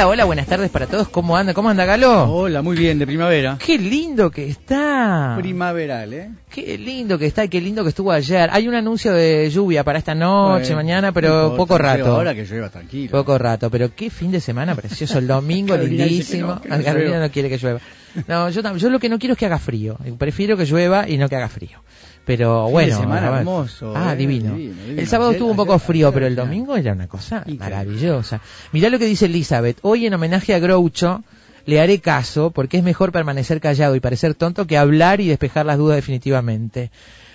Hola, hola, buenas tardes para todos. ¿Cómo anda? ¿Cómo anda Galo? Hola, muy bien, de primavera. Qué lindo que está. Primaveral, ¿eh? Qué lindo que está y qué lindo que estuvo ayer. Hay un anuncio de lluvia para esta noche, Bueno, mañana, pero poco rato. Ahora que llueva, tranquilo. Poco rato, pero qué fin de semana precioso. El domingo lindísimo. no, que no Carolina no quiere que llueva. No, yo, yo lo que no quiero es que haga frío. Prefiero que llueva y no que haga frío. Pero bueno. semana hermoso, Ah, eh, divino. divino, divino. El sábado estuvo un poco ayer- frío, ayer pero el domingo era una cosa maravillosa. Mirá lo que dice Elizabeth. Hoy en homenaje a Groucho le haré caso porque es mejor permanecer callado y parecer tonto que hablar y despejar las dudas definitivamente.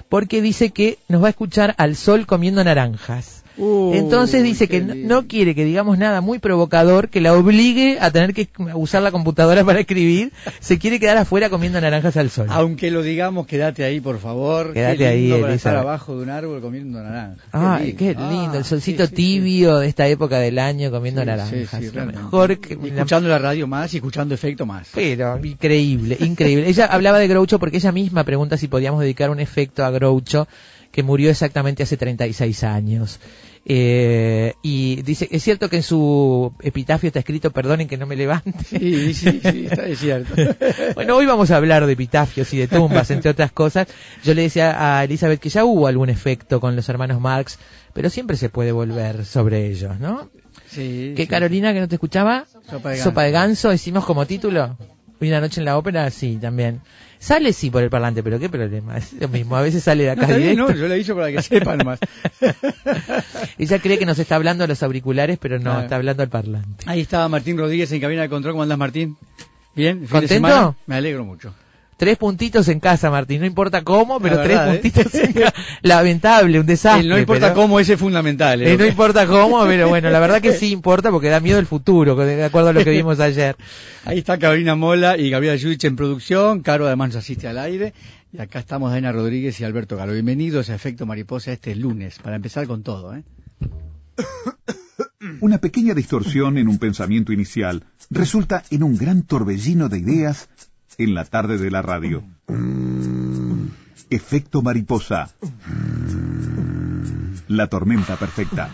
Porque dice que nos va a escuchar al sol comiendo naranjas. Uy, Entonces dice que no, quiere que digamos nada muy provocador que la obligue a tener que usar la computadora para escribir. Se quiere quedar afuera comiendo naranjas al sol. Aunque lo digamos, quédate ahí, por favor. Quédate Qué ahí, para estar abajo de un árbol comiendo naranja. Ay, qué lindo, Ah, el solcito sí, sí, sí. tibio de esta época del año comiendo Sí, naranjas. Lo mejor que Y escuchando la radio más y escuchando efecto más. Pero increíble, increíble. Ella hablaba de Groucho porque ella misma pregunta si podíamos dedicar un efecto a Groucho que murió exactamente hace 36 años. Eh, y dice, es cierto que en su epitafio está escrito, perdonen que no me levante. Sí, sí, sí, está es cierto. Bueno, hoy vamos a hablar de epitafios y de tumbas, entre otras cosas. Yo le decía a Elizabeth que ya hubo algún efecto con los hermanos Marx, pero siempre se puede volver sobre ellos, ¿no? Sí, ¿Qué, sí. Carolina, que no te escuchaba? Sopa de Sopa de ganso. ganso, decimos como título. Una noche en la ópera, sí, también. Sale sí por el parlante, pero qué problema, es lo mismo, a veces sale de No, acá directo. no, yo le he dicho para que sepa nomás. Ella cree que nos está hablando a los auriculares, pero no, Claro. está hablando al parlante. Ahí estaba Martín Rodríguez en cabina de control. ¿Cómo andás, Martín? ¿Bien? ¿Fin de ¿Contento? semana? Me alegro mucho. Tres puntitos en casa, Martín, no importa cómo, pero tres ¿eh? puntitos en casa. Lamentable, un desastre. El no importa pero- cómo, ese es fundamental. ¿eh? No importa cómo, pero bueno, la verdad que sí importa porque da miedo el futuro, de acuerdo a lo que vimos ayer. Ahí está Carolina Mola y Gabriela Yudich en producción. Caro además nos asiste al aire. Y acá estamos Dana Rodríguez y Alberto Galo. Bienvenidos a Efecto Mariposa este lunes, para empezar con todo. ¿eh? Una pequeña distorsión en un pensamiento inicial resulta en un gran torbellino de ideas en la tarde de la radio. Efecto mariposa. La tormenta perfecta.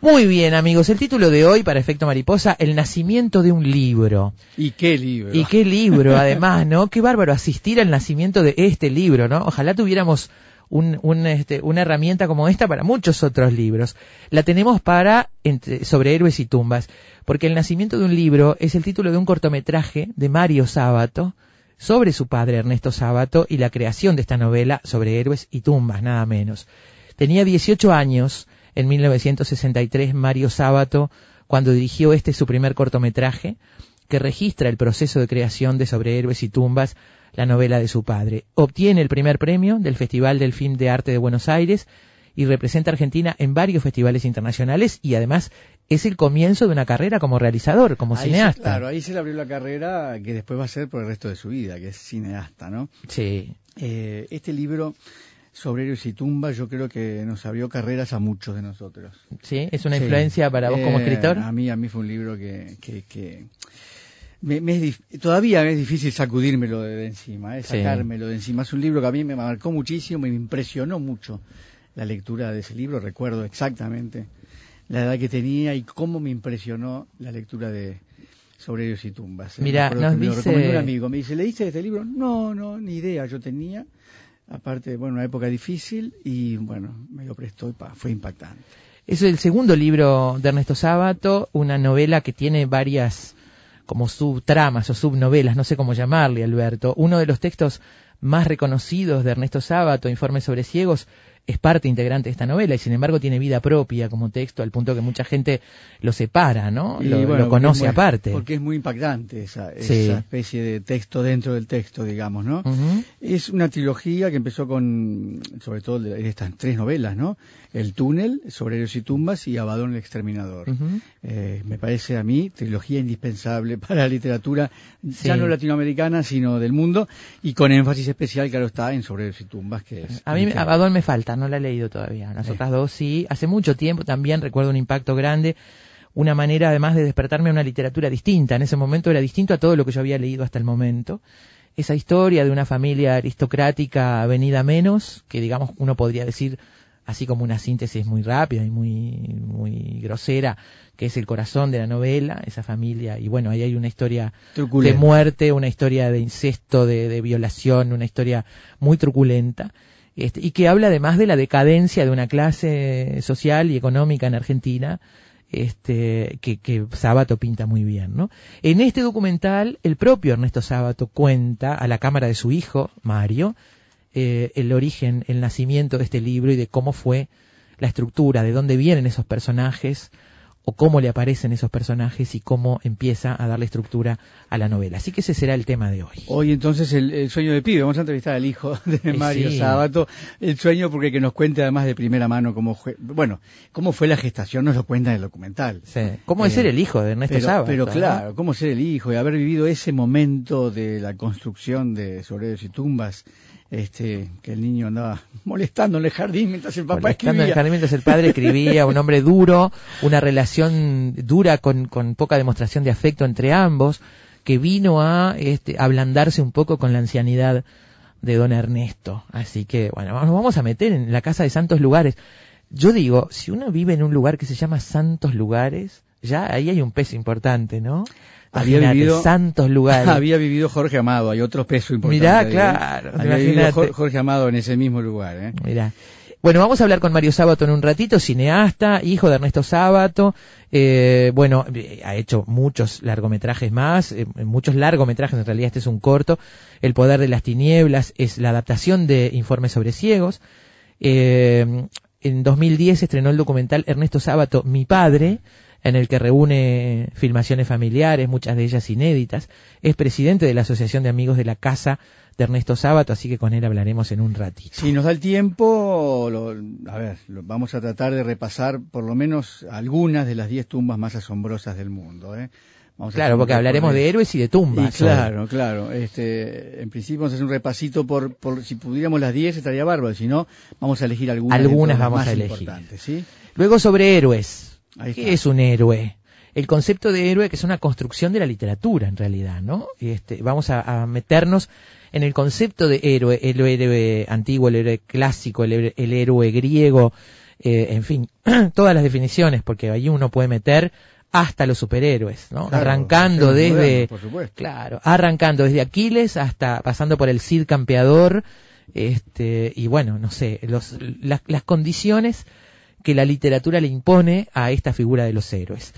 Muy bien, amigos, el título de hoy para Efecto Mariposa, El nacimiento de un libro. Y qué libro. Y qué libro, además, ¿no? Qué bárbaro asistir al nacimiento de este libro, ¿no? Ojalá tuviéramos este, una herramienta como esta para muchos otros libros. La tenemos para entre- sobre héroes y tumbas, porque El nacimiento de un libro es el título de un cortometraje de Mario Sábato sobre su padre Ernesto Sábato y la creación de esta novela sobre héroes y tumbas, nada menos. Tenía 18 años en 1963 Mario Sábato cuando dirigió este su primer cortometraje que registra el proceso de creación de Sobre héroes y tumbas, la novela de su padre. Obtiene el primer premio del Festival del Film de Arte de Buenos Aires y representa a Argentina en varios festivales internacionales y además es el comienzo de una carrera como realizador, como Ahí se- cineasta. claro, ahí se le abrió la carrera que después va a ser por el resto de su vida, que es cineasta, ¿no? Sí, Eh, este libro sobre héroes y tumbas yo creo que nos abrió carreras a muchos de nosotros. sí, es una Sí. influencia para vos como Eh, escritor. A mí, a mí fue un libro que, que, que me, me es dif- todavía me es difícil sacudírmelo de, de encima, eh, Sí. sacármelo de encima. Es un libro que a mí me marcó muchísimo, me impresionó mucho la lectura de ese libro. Recuerdo exactamente la edad que tenía y cómo me impresionó la lectura de sobre ellos y tumbas. eh. Mira, nos que me lo dice- un amigo. Me dice, ¿leíste este libro? No, no, ni idea. Yo tenía, aparte, bueno, una época difícil y bueno, me lo prestó y pa, fue impactante. Es el segundo libro de Ernesto Sábato, una novela que tiene varias como subtramas o subnovelas, no sé cómo llamarle, Alberto. Uno de los textos más reconocidos de Ernesto Sábato, Informe sobre ciegos, es parte integrante de esta novela y sin embargo tiene vida propia como texto al punto que mucha gente lo separa, ¿no? Lo, conoce aparte. Porque es muy impactante esa, especie de texto dentro del texto, digamos, ¿no? Es una trilogía que empezó con, sobre todo estas tres novelas, ¿no? El túnel, Sobre y tumbas y Abadón el exterminador. Eh, me parece a mí trilogía indispensable para la literatura, ya no latinoamericana, sino del mundo, y con énfasis especial, claro está, en Sobre y tumbas, que es... A mí Abadón me falta no la he leído todavía. Las otras dos sí. Hace mucho tiempo también recuerdo un impacto grande, una manera además de despertarme a una literatura distinta. En ese momento era distinto a todo lo que yo había leído hasta el momento. Esa historia de una familia aristocrática venida menos, que digamos uno podría decir así como una síntesis muy rápida y muy, muy grosera, que es el corazón de la novela, esa familia, y bueno, ahí hay una historia de muerte, una historia de incesto, de violación, una historia muy truculenta. Este, y que habla además de la decadencia de una clase social y económica en Argentina, este, que, Sábato pinta muy bien, ¿no? En este documental, el propio Ernesto Sábato cuenta a la cámara de su hijo, Mario, eh, el origen, el nacimiento de este libro y de cómo fue la estructura, de dónde vienen esos personajes, o cómo le aparecen esos personajes y cómo empieza a darle estructura a la novela. Así que ese será el tema de hoy. Hoy entonces el, sueño de pibe. Vamos a entrevistar al hijo de eh, Mario Sábato. El sueño porque que nos cuente además de primera mano cómo fue, bueno, cómo fue la gestación, nos lo cuenta en el documental. Sí. ¿Cómo es ser eh, el hijo de Ernesto Sábato? Pero claro, cómo ser el hijo y haber vivido ese momento de la construcción de Sobreros y Tumbas este, que el niño andaba molestando en el jardín mientras el papá escribía. en el jardín mientras el padre escribía, un hombre duro, una relación dura con, con poca demostración de afecto entre ambos, que vino a este, ablandarse un poco con la ancianidad de don Ernesto. Así que, bueno, nos vamos a meter en la casa de santos lugares. Yo digo, si uno vive en un lugar que se llama santos lugares, ya ahí hay un peso importante, ¿no? había vivido santos lugares. Había vivido Jorge Amado, hay otro peso importante. Mirá, claro. Había vivido Jorge Amado en ese mismo lugar. ¿eh? Mirá. Bueno, vamos a hablar con Mario Sábato en un ratito, cineasta, hijo de Ernesto Sábato. Eh, bueno, ha hecho muchos largometrajes más, eh, muchos largometrajes, en realidad este es un corto. El poder de las tinieblas es la adaptación de Informes sobre ciegos. Eh, en 2010 estrenó el documental Ernesto Sábato, Mi Padre, en el que reúne filmaciones familiares, muchas de ellas inéditas. Es presidente de la Asociación de Amigos de la Casa de Ernesto Sábato, así que con él hablaremos en un ratito. Si nos da el tiempo, a ver, vamos a tratar de repasar por lo menos algunas de las diez tumbas más asombrosas del mundo. ¿eh? claro, porque hablaremos de héroes y de tumbas. claro, claro. Este, en principio vamos a hacer un repasito por, por si pudiéramos las diez estaría bárbaro, si no, vamos a elegir algunas. Algunas vamos a elegir. ¿sí? Luego sobre héroes. ¿Qué es un héroe? El concepto de héroe que es una construcción de la literatura en realidad, ¿no? Este, vamos a, meternos en el concepto de héroe, el héroe antiguo, el héroe clásico, el, héroe griego, eh, en fin, todas las definiciones, porque ahí uno puede meter hasta los superhéroes, ¿no? arrancando desde, claro, arrancando desde Aquiles hasta pasando por el Cid campeador, este, y bueno, no sé, los, las condiciones que la literatura le impone a esta figura de los héroes.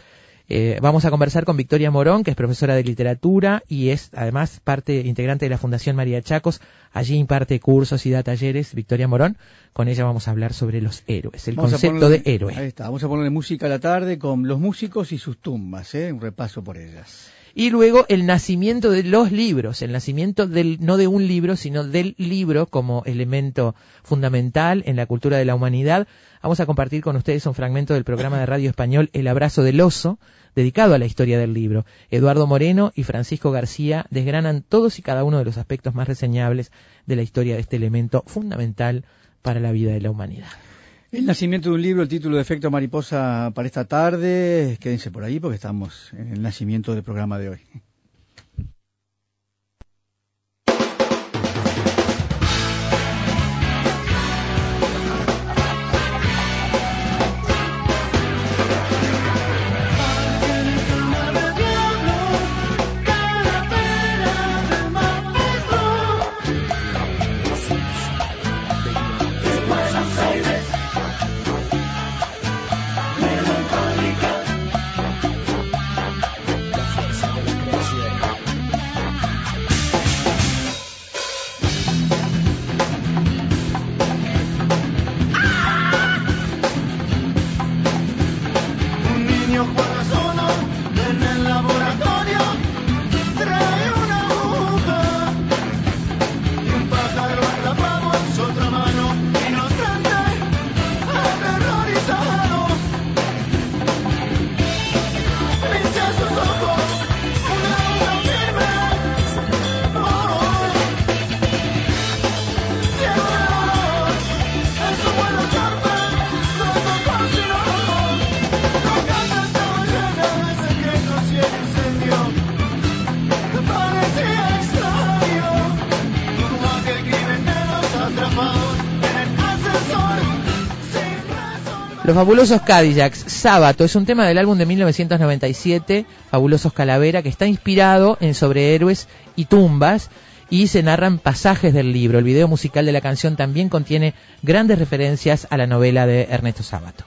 Eh, vamos a conversar con Victoria Morón, que es profesora de literatura y es además parte integrante de la Fundación María Chacos. Allí imparte cursos y da talleres. Victoria Morón, con ella vamos a hablar sobre los héroes, el concepto de héroe. Ahí está, vamos a ponerle música a la tarde con los músicos y sus tumbas, ¿eh? un repaso por ellas. Y luego el nacimiento de los libros, el nacimiento del, no de un libro, sino del libro como elemento fundamental en la cultura de la humanidad Vamos a compartir con ustedes un fragmento del programa de radio español El abrazo del oso, dedicado a la historia del libro. Eduardo Moreno y Francisco García desgranan todos y cada uno de los aspectos más reseñables de la historia de este elemento fundamental para la vida de la humanidad. El nacimiento de un libro, el título de Efecto Mariposa para esta tarde. Quédense por ahí porque estamos en el nacimiento del programa de hoy. Fabulosos Cadillacs, Sábato, es un tema del álbum de 1997, Fabulosos Calavera, que está inspirado en sobrehéroes y tumbas y se narran pasajes del libro. El video musical de la canción también contiene grandes referencias a la novela de Ernesto Sábato.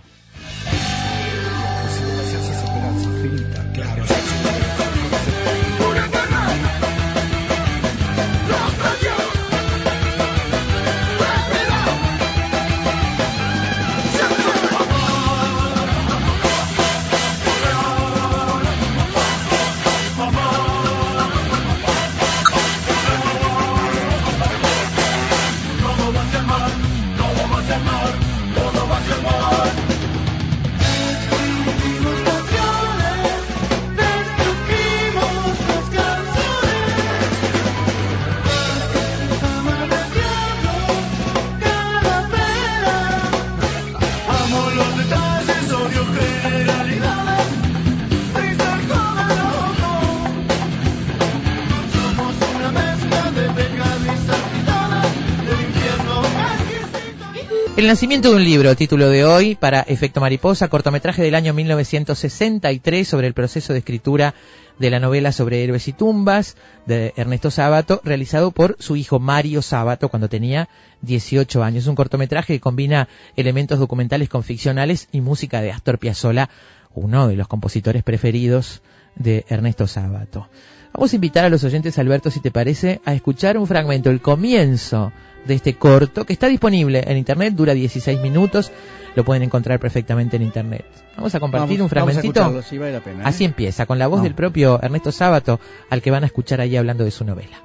El nacimiento de un libro, título de hoy, para Efecto Mariposa, cortometraje del año 1963 sobre el proceso de escritura de la novela sobre héroes y tumbas de Ernesto Sábato, realizado por su hijo Mario Sábato cuando tenía 18 años. Un cortometraje que combina elementos documentales con ficcionales y música de Astor Piazzolla, uno de los compositores preferidos de Ernesto Sábato. Vamos a invitar a los oyentes, Alberto, si te parece, a escuchar un fragmento, el comienzo de este corto, que está disponible en internet, dura 16 minutos, lo pueden encontrar perfectamente en internet. Vamos a compartir un fragmentito. ¿eh? Así empieza, con la voz del propio Ernesto Sábato, al que van a escuchar ahí hablando de su novela.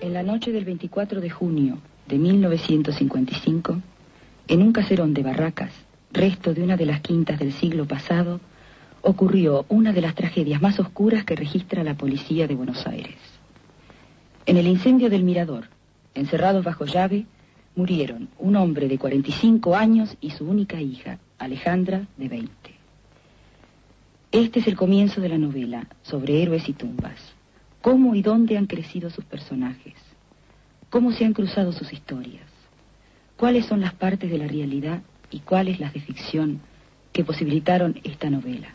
En la noche del 24 de junio de 1955, en un caserón de Barracas, resto de una de las quintas del siglo pasado, ocurrió una de las tragedias más oscuras que registra la policía de Buenos Aires. En el incendio del Mirador, encerrados bajo llave, murieron un hombre de 45 años y su única hija, Alejandra, de 20. Este es el comienzo de la novela sobre héroes y tumbas. Cómo y dónde han crecido sus personajes. Cómo se han cruzado sus historias. Cuáles son las partes de la realidad y cuáles las de ficción que posibilitaron esta novela.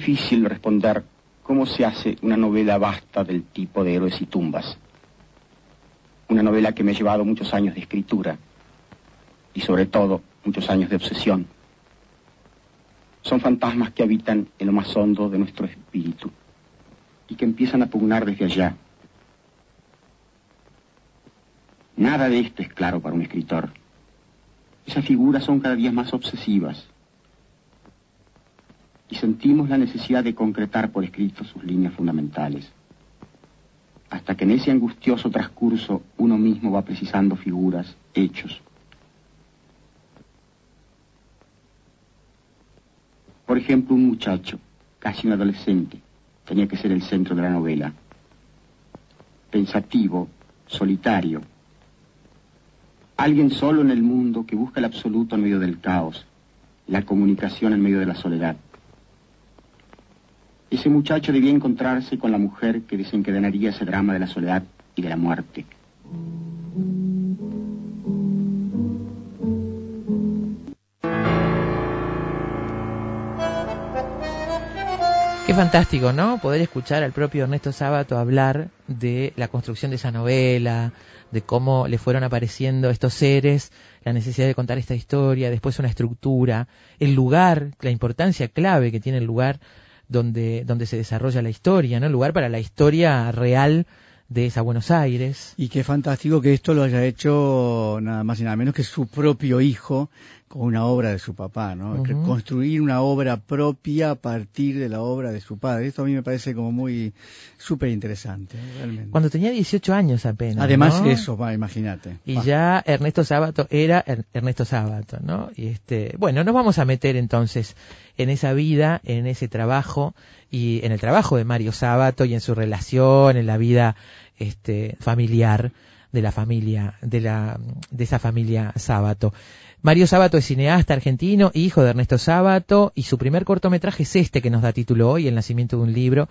Difícil responder cómo se hace una novela vasta del tipo de héroes y tumbas. Una novela que me ha llevado muchos años de escritura y sobre todo muchos años de obsesión. Son fantasmas que habitan en lo más hondo de nuestro espíritu y que empiezan a pugnar desde allá. Nada de esto es claro para un escritor. Esas figuras son cada día más obsesivas, y sentimos la necesidad de concretar por escrito sus líneas fundamentales, hasta que en ese angustioso transcurso uno mismo va precisando figuras, hechos. Por ejemplo, un muchacho, casi un adolescente, tenía que ser el centro de la novela. Pensativo, solitario. Alguien solo en el mundo que busca el absoluto en medio del caos, la comunicación en medio de la soledad. Ese muchacho debía encontrarse con la mujer que desencadenaría ese drama de la soledad y de la muerte. Qué fantástico, ¿no? Poder escuchar al propio Ernesto Sábato hablar de la construcción de esa novela, de cómo le fueron apareciendo estos seres, la necesidad de contar esta historia, después una estructura, el lugar, la importancia clave que tiene el lugar donde, donde se desarrolla la historia, ¿no? El lugar para la historia real de esa Buenos Aires. Y qué fantástico que esto lo haya hecho nada más y nada menos que su propio hijo con una obra de su papá, ¿no? Construir una obra propia a partir de la obra de su padre. Esto a mí me parece como muy súper interesante, realmente. Cuando tenía 18 años apenas. Además eso, va, imagínate. Y ya Ernesto Sábato era Ernesto Sábato, ¿no? Y este, bueno, nos vamos a meter entonces en esa vida, en ese trabajo y en el trabajo de Mario Sábato y en su relación, en la vida este, familiar de la familia, de la, de esa familia Sábato. Mario Sábato es cineasta argentino, hijo de Ernesto Sábato, y su primer cortometraje es este que nos da título hoy, El nacimiento de un libro,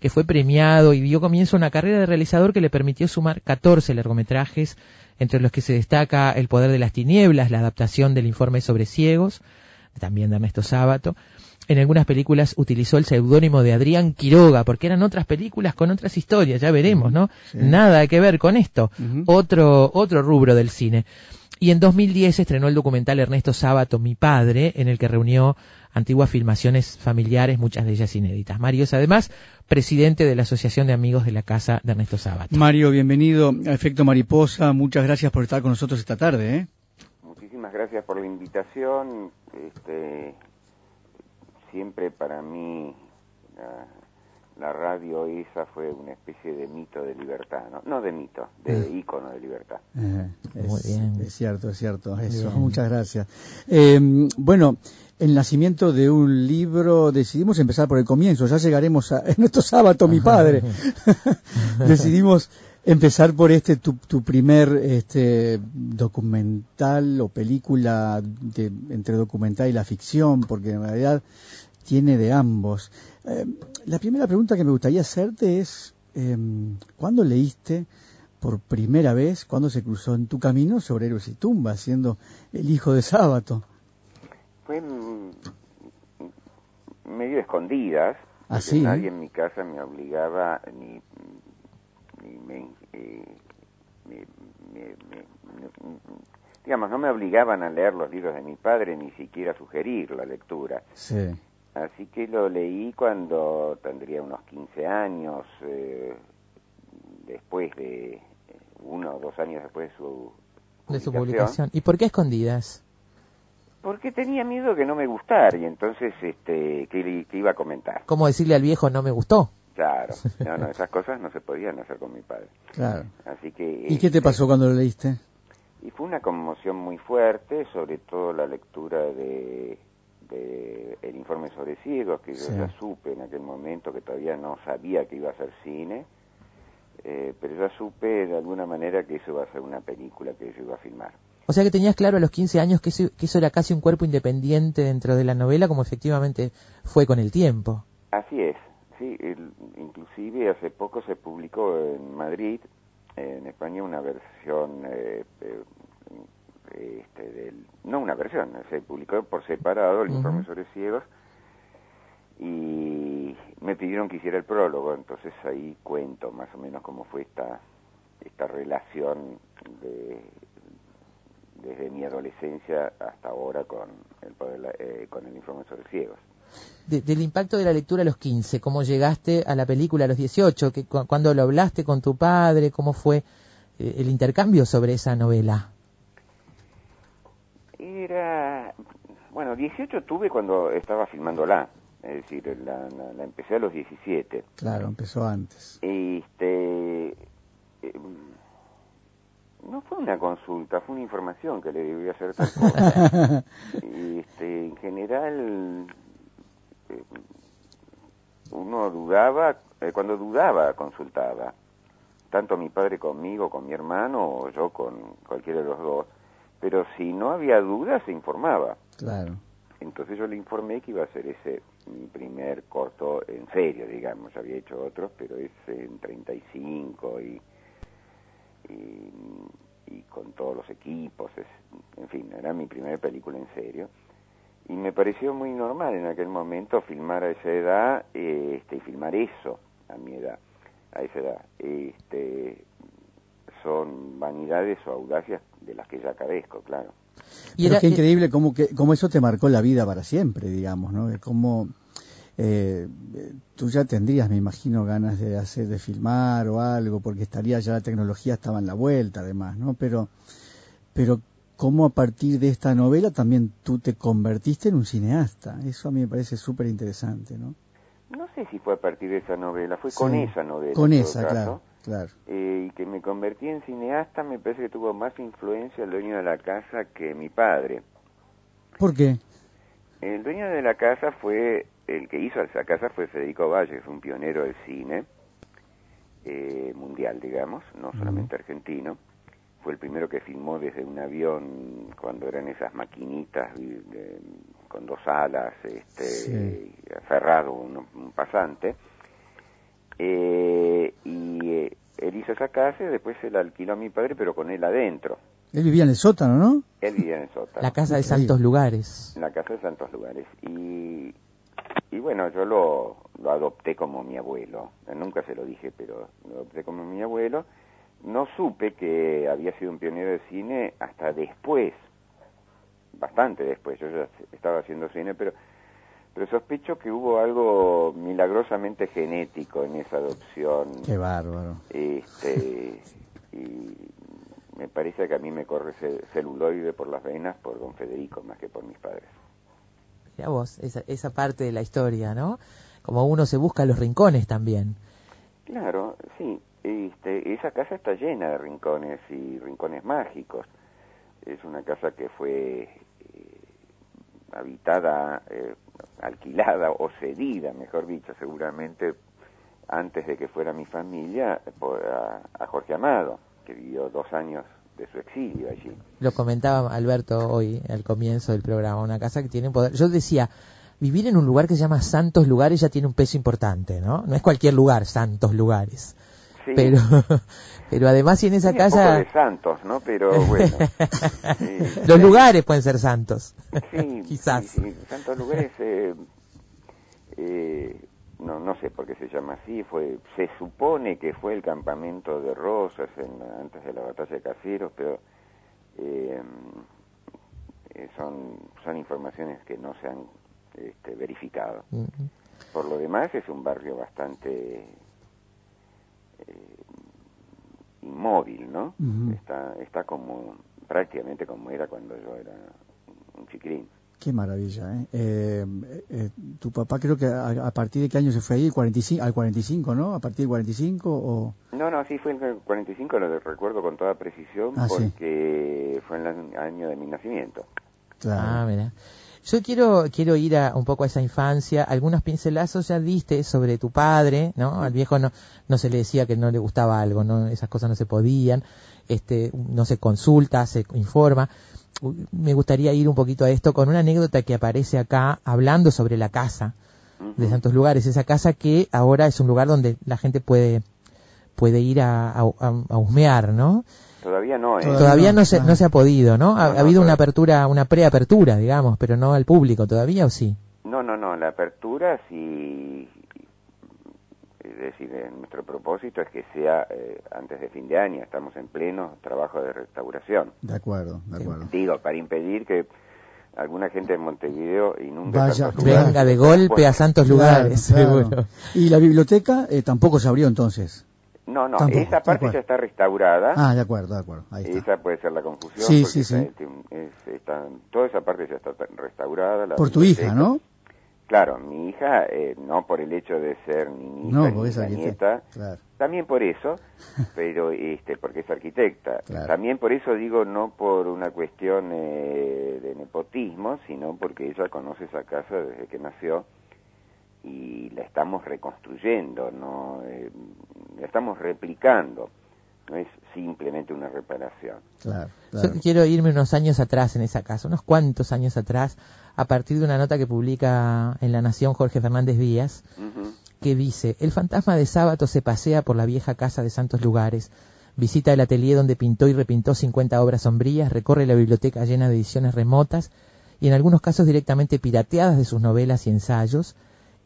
que fue premiado y dio comienzo a una carrera de realizador que le permitió sumar 14 largometrajes, entre los que se destaca El poder de las tinieblas, la adaptación del informe sobre ciegos, también de Ernesto Sábato. En algunas películas utilizó el seudónimo de Adrián Quiroga, porque eran otras películas con otras historias, ya veremos, ¿no? Nada que ver con esto. Otro, otro rubro del cine. Y en 2010 estrenó el documental Ernesto Sábato, Mi Padre, en el que reunió antiguas filmaciones familiares, muchas de ellas inéditas. Mario es además presidente de la Asociación de Amigos de la Casa de Ernesto Sábato. Mario, bienvenido a Efecto Mariposa. Muchas gracias por estar con nosotros esta tarde. ¿eh? Muchísimas gracias por la invitación. Este, siempre para mí la radio esa fue una especie de mito de libertad, no, no de mito, de eh. ícono de libertad. Eh, es, es, cierto, es cierto, eso, muchas gracias. Eh, bueno, el nacimiento de un libro, decidimos empezar por el comienzo, ya llegaremos a, en nuestro sábado, mi padre, decidimos empezar por este, tu, tu primer este, documental o película de, entre documental y la ficción, porque en realidad tiene de ambos. Eh, la primera pregunta que me gustaría hacerte es, eh, ¿cuándo leíste por primera vez, cuándo se cruzó en tu camino sobre héroes y tumbas, siendo el hijo de Sábato? Fue medio escondidas. Así. ¿Ah, nadie en mi casa me obligaba ni, me, eh, digamos, no me obligaban a leer los libros de mi padre, ni siquiera a sugerir la lectura. Sí. Así que lo leí cuando tendría unos 15 años, eh, después de uno o dos años después de su de su publicación. ¿Y por qué escondidas? Porque tenía miedo que no me gustara y entonces este que, iba a comentar. ¿Cómo decirle al viejo no me gustó? Claro, no, no, esas cosas no se podían hacer con mi padre. Claro. Así que. ¿Y qué te este, pasó cuando lo leíste? Y fue una conmoción muy fuerte, sobre todo la lectura de de el informe sobre ciegos, que yo ya supe en aquel momento que todavía no sabía que iba a ser cine, eh, pero ya supe de alguna manera que eso iba a ser una película que yo iba a filmar. O sea que tenías claro a los 15 años que eso, era casi un cuerpo independiente dentro de la novela, como efectivamente fue con el tiempo. Así es, sí, inclusive hace poco se publicó en Madrid, en España, una versión eh, eh este, del, no una versión, se publicó por separado el informe sobre ciegos y me pidieron que hiciera el prólogo, entonces ahí cuento más o menos cómo fue esta, esta relación de, desde mi adolescencia hasta ahora con el, eh, con el informe sobre ciegos. del impacto de la lectura a los 15, ¿cómo llegaste a la película a los 18? Que, ¿Cuándo lo hablaste con tu padre? ¿Cómo fue eh, el intercambio sobre esa novela? Era, bueno, 18 tuve cuando estaba filmándola, es decir, la, la, empecé a los 17. Claro, empezó antes. Este, em, no fue una consulta, fue una información que le debía hacer tal cosa. este, en general, em, uno dudaba, eh, cuando dudaba consultaba, tanto mi padre conmigo, con mi hermano, o yo con cualquiera de los dos pero si no había dudas se informaba. Claro. Entonces yo le informé que iba a ser ese mi primer corto en serio, digamos, había hecho otros, pero es en 35 y, y, y con todos los equipos, es, en fin, era mi primera película en serio. Y me pareció muy normal en aquel momento filmar a esa edad este, y filmar eso a mi edad, a esa edad. Este, son vanidades o audacias de las que ya carezco, claro. Y Pero qué increíble cómo, que, cómo eso te marcó la vida para siempre, digamos, ¿no? Cómo eh, tú ya tendrías, me imagino, ganas de hacer, de filmar o algo, porque estaría ya la tecnología estaba en la vuelta, además, ¿no? Pero, pero cómo a partir de esta novela también tú te convertiste en un cineasta. Eso a mí me parece súper interesante, ¿no? No sé si fue a partir de esa novela, fue con esa novela. Con esa, claro, claro. Eh, y que me convertí en cineasta me parece que tuvo más influencia el dueño de la casa que mi padre. ¿Por qué? El dueño de la casa fue, el que hizo esa casa fue Federico Valle, fue un pionero del cine eh, mundial, digamos, no solamente argentino. Fue el primero que filmó desde un avión cuando eran esas maquinitas con dos alas, este, aferrado un, un pasante. Eh, y eh, él hizo esa casa y después se la alquiló a mi padre, pero con él adentro. Él vivía en el sótano, ¿no? Él vivía en el sótano. La casa de Santos Lugares. La casa de Santos Lugares. Y, y bueno, yo lo, lo adopté como mi abuelo. Nunca se lo dije, pero lo adopté como mi abuelo. No supe que había sido un pionero de cine hasta después, bastante después. Yo ya estaba haciendo cine, pero pero sospecho que hubo algo milagrosamente genético en esa adopción. Qué bárbaro. Este, y me parece que a mí me corre celuloide por las venas por don Federico más que por mis padres. Ya vos, esa, esa parte de la historia, ¿no? Como uno se busca los rincones también. Claro, sí. Este, esa casa está llena de rincones y rincones mágicos. Es una casa que fue habitada, eh, alquilada o cedida, mejor dicho, seguramente antes de que fuera mi familia, a, a Jorge Amado, que vivió dos años de su exilio allí. Lo comentaba Alberto hoy al comienzo del programa, una casa que tiene poder. Yo decía, vivir en un lugar que se llama Santos Lugares ya tiene un peso importante, ¿no? No es cualquier lugar, Santos Lugares. Sí. Pero, pero además si en esa Tiene un casa... poco de santos, ¿no? Pero bueno. sí. Los lugares pueden ser santos. Sí, Quizás. Sí. Santos Lugares, eh, eh, no, no sé por qué se llama así, fue, se supone que fue el campamento de Rosas en, antes de la batalla de Caseros, pero eh, eh, son, son informaciones que no se han este, verificado. Por lo demás es un barrio bastante eh, inmóvil, ¿no? Está, está como prácticamente como era cuando yo era un chiquirín. Qué maravilla, ¿eh? Eh, eh, tu papá creo que a, a partir de qué año se fue ahí, el 45, al 45, ¿no? A partir del 45 o... No, no, sí fue en el 45, lo recuerdo con toda precisión Ah, sí. porque fue en el año de mi nacimiento. Claro. Ah, mira. Yo quiero, quiero ir a, un poco a esa infancia. Algunos pincelazos ya diste sobre tu padre, ¿no? Al viejo no, no se le decía que no le gustaba algo, ¿no? Esas cosas no se podían. Este, no se consulta, se informa. Me gustaría ir un poquito a esto con una anécdota que aparece acá hablando sobre la casa de Ujú. Santos Lugares. Esa casa que ahora es un lugar donde la gente puede, puede ir a, a, a- a husmear, ¿no? Todavía no, ¿eh? Todavía no, no se, no se ha podido, ¿no? Ha, No, no, ha habido una apertura, una preapertura, digamos, pero no al público todavía, ¿o sí? No, no, no, la apertura sí, es decir, eh, nuestro propósito es que sea eh, antes de fin de año, estamos en pleno trabajo de restauración. De acuerdo, de acuerdo. Digo, para impedir que alguna gente de Montevideo inunde Vaya. Venga de golpe a Santos Lugares, Claro, claro. seguro. Y la biblioteca eh, tampoco se abrió entonces. No, no, Tampoco, esa parte ya está restaurada. Ah, de acuerdo, de acuerdo. Ahí está. Esa puede ser la confusión. Sí, sí, sí. está- es- está- toda esa parte ya está restaurada. la Por tu hija. ¿no? Claro, mi hija, eh, no por el hecho de ser mi hija No, ni mi nieta, Claro. también por eso, pero este, porque es arquitecta. Claro. También por eso digo, no por una cuestión eh, de nepotismo, sino porque ella conoce esa casa desde que nació y la estamos reconstruyendo, no Eh, la estamos replicando, no es simplemente una reparación. Claro, Yo claro. quiero irme unos años atrás en esa casa, unos cuantos años atrás, a partir de una nota que publica en La Nación Jorge Fernández Díaz, que dice, el fantasma de sábado se pasea por la vieja casa de Santos Lugares, visita el atelier donde pintó y repintó 50 obras sombrías, recorre la biblioteca llena de ediciones remotas y en algunos casos directamente pirateadas de sus novelas y ensayos,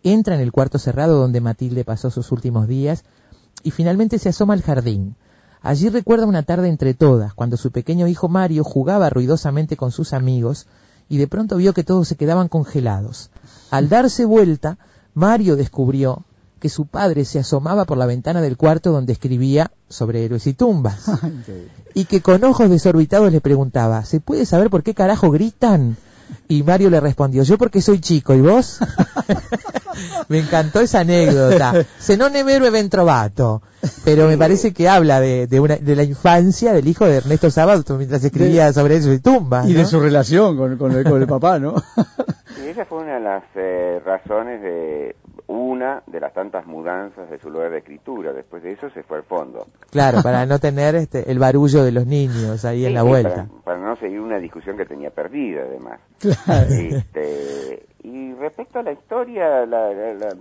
entra en el cuarto cerrado donde Matilde pasó sus últimos días y finalmente se asoma al jardín. Allí recuerda una tarde entre todas, cuando su pequeño hijo Mario jugaba ruidosamente con sus amigos y de pronto vio que todos se quedaban congelados. Al darse vuelta, Mario descubrió que su padre se asomaba por la ventana del cuarto donde escribía sobre héroes y tumbas. y que con ojos desorbitados le preguntaba, ¿se puede saber por qué carajo gritan? Y Mario le respondió, yo porque soy chico, ¿y vos? me encantó esa anécdota. Se non è vero ben trovato. Pero me parece que habla de, de, una, de la infancia del hijo de Ernesto Sábado mientras escribía sobre eso y tumbas. Y ¿no? de su relación con, con, el, con el papá, ¿no? Y esa fue una de las eh, razones de una de las tantas mudanzas de su lugar de escritura. Después de eso se fue al fondo. Claro, para no tener este, el barullo de los niños ahí en la vuelta. Para, para no seguir una discusión que tenía perdida, además. Claro. Este, y respecto a la historia, la, la- la-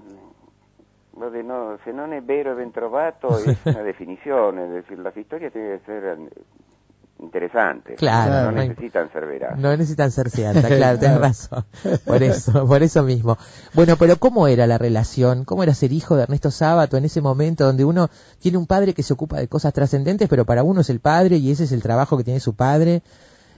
lo de no, se non è vero ben trovato es una definición, es decir, las historias tienen que ser interesantes, Claro, no necesitan ser veraz. No necesitan ser ciertas, claro, tenés razón. Por eso, por eso mismo. Bueno, pero ¿cómo era la relación? ¿Cómo era ser hijo de Ernesto Sábato en ese momento donde uno tiene un padre que se ocupa de cosas trascendentes, pero para uno es el padre y ese es el trabajo que tiene su padre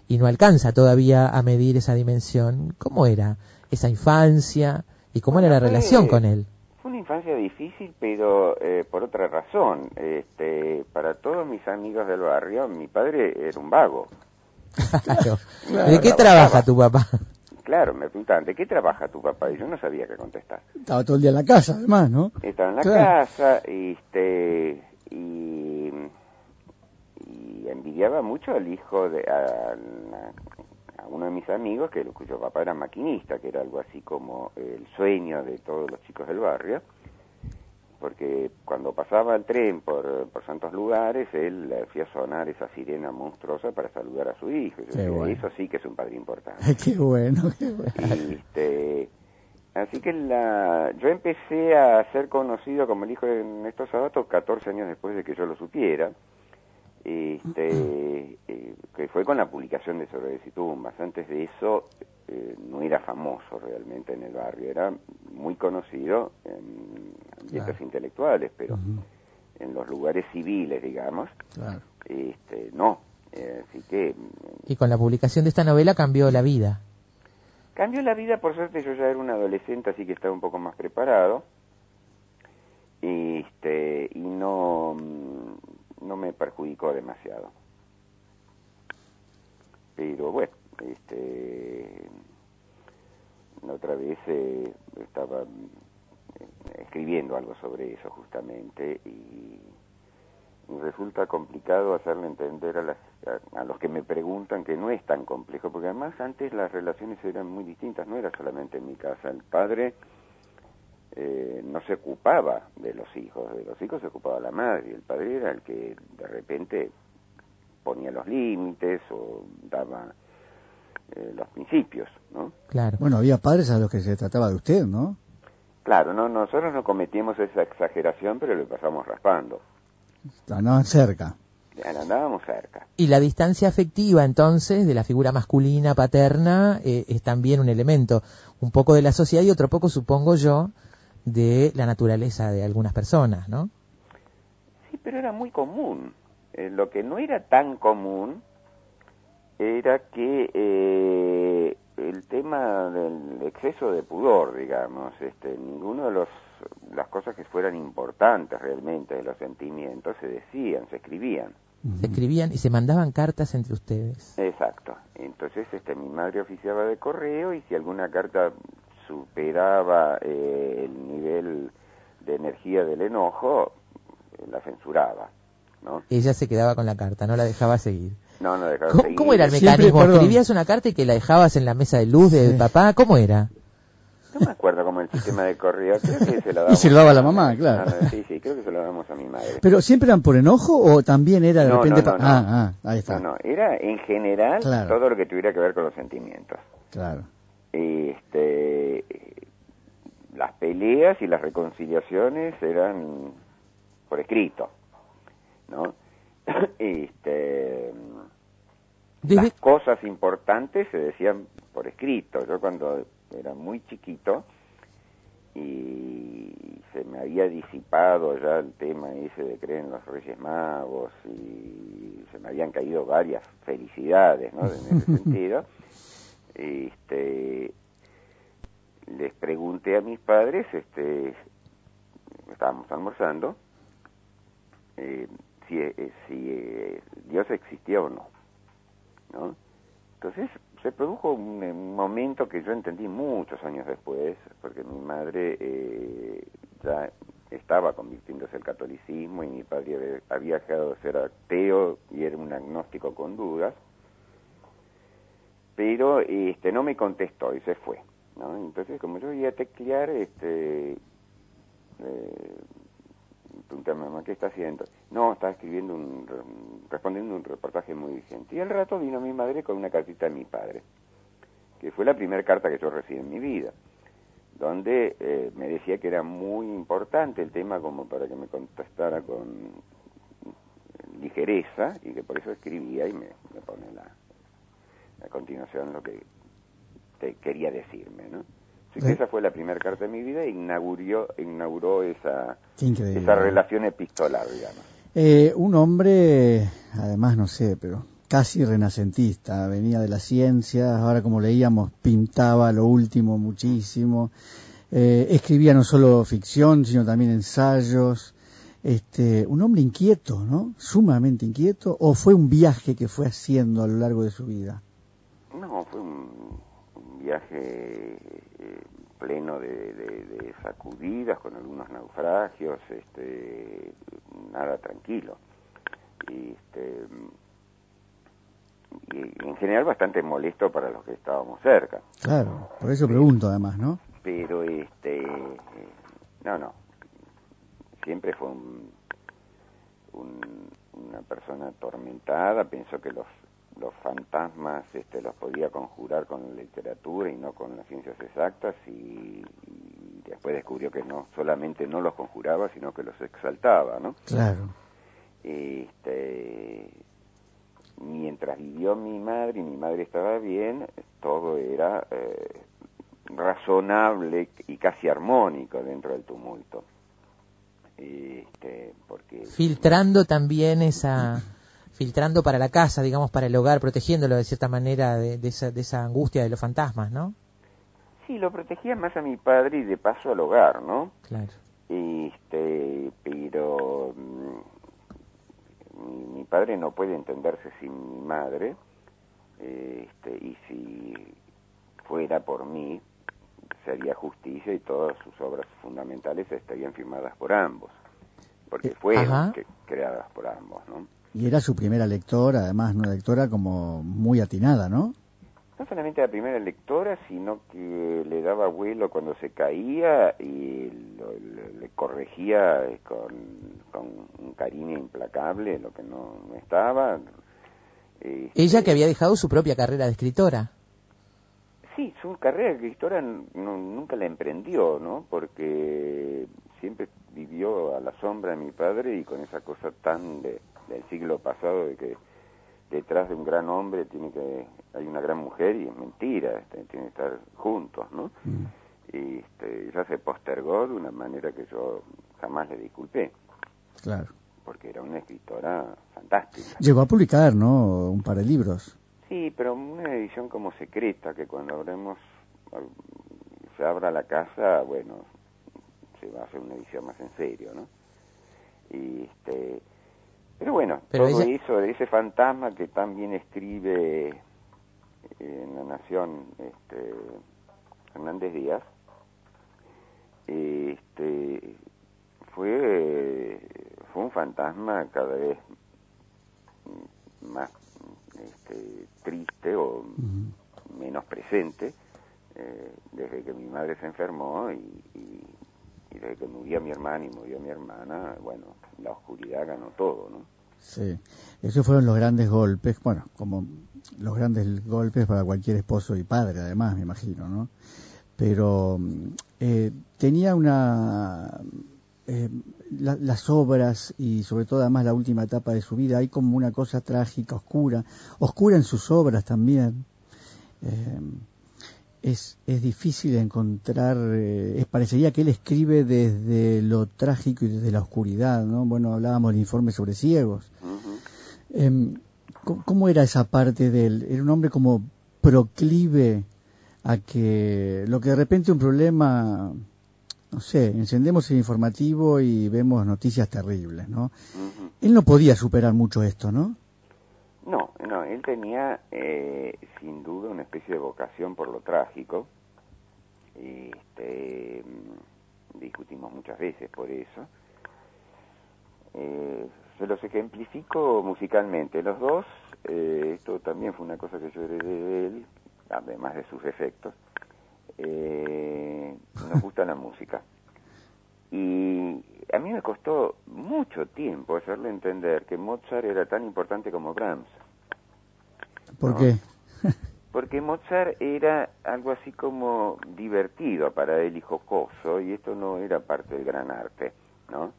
y no alcanza todavía a medir esa dimensión? ¿Cómo era esa infancia y cómo era la relación con él? Fue una infancia difícil, pero eh, por otra razón. Este, para todos mis amigos del barrio, mi padre era un vago. Claro. Claro, ¿De qué trabajaba. trabaja tu papá? Claro, me preguntaban, ¿de qué trabaja tu papá? Y yo no sabía qué contestar. Estaba todo el día en la casa, además, ¿no? Estaba en la Claro. casa este, y, y envidiaba mucho al hijo de a, a uno de mis amigos, que cuyo papá era maquinista, que era algo así como el sueño de todos los chicos del barrio, porque cuando pasaba el tren por, por santos lugares, él le hacía sonar esa sirena monstruosa para saludar a su hijo. Qué decía, bueno. Eso sí que es un padre importante. qué bueno, qué bueno. Y, este, así que la, yo empecé a ser conocido como el hijo de Néstor Sabato 14 años después de que yo lo supiera, este, eh, que fue con la publicación de Sobre y Tumbas. Antes de eso eh, no era famoso realmente en el barrio, era muy conocido en ambientes Claro. intelectuales, pero en los lugares civiles, digamos, Claro. este, no. Eh, así que Y con la publicación de esta novela cambió la vida. Cambió la vida, por suerte yo ya era un adolescente, así que estaba un poco más preparado. Este, y no, mm, no me perjudicó demasiado. Pero bueno, este, otra vez eh, estaba mm, escribiendo algo sobre eso justamente y, y resulta complicado hacerle entender a, las, a, a los que me preguntan que no es tan complejo, porque además antes las relaciones eran muy distintas, no era solamente en mi casa, el padre eh, no se ocupaba de los hijos, de los hijos se ocupaba la madre, y el padre era el que de repente ponía los límites o daba eh, los principios, ¿no? Claro. Bueno, había padres a los que se trataba de usted, ¿no? Claro, no, nosotros no cometíamos esa exageración, pero le pasamos raspando. Andaban cerca. Andábamos cerca. Y la distancia afectiva, entonces, de la figura masculina paterna, eh, es también un elemento, un poco de la sociedad y otro poco, supongo yo, de la naturaleza de algunas personas, ¿no? Sí, pero era muy común. Eh, lo que no era tan común era que eh, el tema del exceso de pudor, digamos, este, ninguno de los las cosas que fueran importantes realmente de los sentimientos se decían, se escribían. Se escribían y se mandaban cartas entre ustedes. Exacto. Entonces, este, mi madre oficiaba de correo y si alguna carta superaba eh, el nivel de energía del enojo, eh, la censuraba, ¿no? Ella se quedaba con la carta, no la dejaba seguir. No, no dejaba ¿Cómo, seguir. cómo era el mecanismo? ¿Escribías una carta y que la dejabas en la mesa de luz de Sí. papá? ¿Cómo era? No me acuerdo cómo el sistema de correo, creo que se lo Y se lo daba a- la mamá, claro. Sí, sí, creo que se lo damos a mi madre. ¿Pero siempre eran por enojo o también era de No, repente... no, no, pa- no. Ah, ah, ahí está. No, no, era en general Claro. todo lo que tuviera que ver con los sentimientos. Claro. Este, las peleas y las reconciliaciones eran por escrito, ¿no? Este, Desde- las cosas importantes se decían por escrito. Yo cuando era muy chiquito y se me había disipado ya el tema ese de creer en los Reyes Magos y se me habían caído varias felicidades, ¿no? En ese sentido. Este, les pregunté a mis padres, este, estábamos almorzando, eh, si, eh, si eh, Dios existía o no. Entonces se produjo un, momento que yo entendí muchos años después, porque mi madre eh, ya estaba convirtiéndose al catolicismo y mi padre había dejado de ser ateo y era un agnóstico con dudas, pero este no me contestó y se fue. ¿no? Entonces, como yo iba a teclear, este, eh, mamá, ¿qué está haciendo? No, está escribiendo un, respondiendo un reportaje muy vigente. Y al rato vino mi madre con una cartita de mi padre, que fue la primera carta que yo recibí en mi vida, donde eh, me decía que era muy importante el tema como para que me contestara con ligereza y que por eso escribía y me pone la, a continuación lo que te quería decirme, ¿no? Así que esa fue la primera carta de mi vida e inauguró, inauguró esa, esa relación epistolar, digamos. Eh, un hombre, además no sé, pero casi renacentista, venía de la ciencia, ahora como leíamos, pintaba lo último muchísimo, eh, escribía no solo ficción, sino también ensayos, este, un hombre inquieto, ¿no? Sumamente inquieto, o fue un viaje que fue haciendo a lo largo de su vida? No, fue un, viaje eh, pleno de, sacudidas, con algunos naufragios, este, nada tranquilo. Y, este, y en general bastante molesto para los que estábamos cerca. Claro, por eso pregunto además, ¿no? Pero este, no, no, siempre fue una persona atormentada, pensó que los los fantasmas este, los podía conjurar con la literatura y no con las ciencias exactas y, después descubrió que no solamente no los conjuraba sino que los exaltaba no claro. Este mientras vivió mi madre y mi madre estaba bien todo era eh, razonable y casi armónico dentro del tumulto. Este porque filtrando también esa filtrando para la casa, digamos, para el hogar, protegiéndolo de cierta manera de, esa, de esa angustia de los fantasmas, ¿no? Sí, lo protegía más a mi padre y de paso al hogar, ¿no? Claro. Este, pero mm, mi, padre no puede entenderse sin mi madre, este, y si fuera por mí, sería justicia y todas sus obras fundamentales estarían firmadas por ambos, porque eh, fueron creadas por ambos, ¿no? Y era su primera lectora, además una lectora como muy atinada, ¿no? No solamente la primera lectora, sino que le daba vuelo cuando se caía y le corregía con, un cariño implacable lo que no, estaba. Ella que este, había dejado su propia carrera de escritora. Sí, su carrera de escritora nunca la emprendió, ¿no? Porque siempre vivió a la sombra de mi padre y con esa cosa tan de del siglo pasado de que detrás de un gran hombre tiene que hay una gran mujer y es mentira, este, tienen que estar juntos, ¿no? Mm. Y este, ya se postergó de una manera que yo jamás le disculpé. Claro. Porque era una escritora fantástica. Llegó a publicar, ¿no? Un par de libros. Sí, pero una edición como secreta, que cuando abremos, se abra la casa, bueno, se va a hacer una edición más en serio, ¿no? Y este, pero bueno, todo eso de ese fantasma que también escribe en La Nación este, Hernández Díaz, este, fue, fue un fantasma cada vez más este, triste o menos presente eh, desde que mi madre se enfermó y, y, y desde que murió mi hermana y murió mi hermana, bueno, la oscuridad ganó todo, ¿no? Sí, esos fueron los grandes golpes, bueno, como los grandes golpes para cualquier esposo y padre, además, me imagino, ¿no? Pero eh, tenía una... Eh, las obras y sobre todo además la última etapa de su vida, hay como una cosa trágica, oscura, oscura en sus obras también. Eh, es, es difícil encontrar, eh, parecería que él escribe desde lo trágico y desde la oscuridad, ¿no? Bueno, hablábamos del informe sobre ciegos. Em, ¿cómo, era esa parte de él? ¿Era un hombre como proclive a que lo que de repente un problema, no sé, encendemos el informativo y vemos noticias terribles, ¿no? Él no podía superar mucho esto, ¿no? No, no, él tenía eh, sin duda una especie de vocación por lo trágico. Este, mm, discutimos muchas veces por eso. Eh, se los ejemplifico musicalmente. Los dos, eh, esto también fue una cosa que yo heredé de él, además de sus efectos. Eh, nos gusta la música. Y a mí me costó mucho tiempo hacerle entender que Mozart era tan importante como Brahms. ¿Por No. qué? Porque Mozart era algo así como divertido para él y jocoso, y esto no era parte del gran arte, ¿no?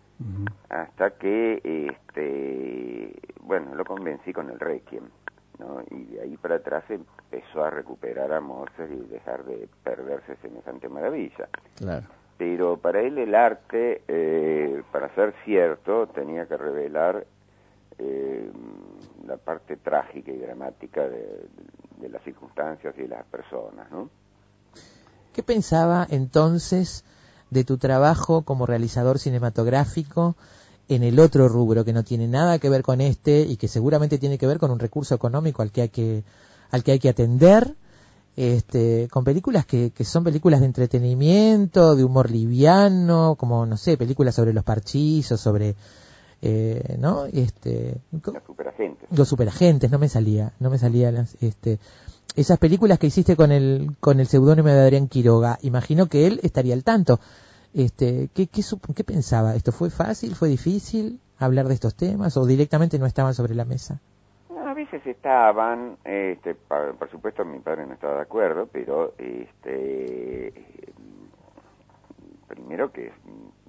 Hasta que, este, bueno, lo convencí con el Requiem, ¿no? Y de ahí para atrás empezó a recuperar a Mozart y dejar de perderse semejante maravilla. Claro. Pero para él el arte, eh, para ser cierto, tenía que revelar eh, la parte trágica y dramática de, las circunstancias y de las personas, ¿no? ¿Qué pensaba entonces de tu trabajo como realizador cinematográfico en el otro rubro que no tiene nada que ver con este y que seguramente tiene que ver con un recurso económico al que hay que al que hay que atender? Este, con películas que, que son películas de entretenimiento, de humor liviano, como no sé, películas sobre los parchizos, sobre eh, ¿no? Este, Los superagentes. los superagentes, no me salía, no me salía las, este, esas películas que hiciste con el, con el seudónimo de Adrián Quiroga, imagino que él estaría al tanto. Este, ¿qué, qué, qué pensaba? ¿Esto fue fácil? ¿Fue difícil hablar de estos temas? ¿O directamente no estaban sobre la mesa? Estaban, este, por supuesto mi padre no estaba de acuerdo, pero este, primero que es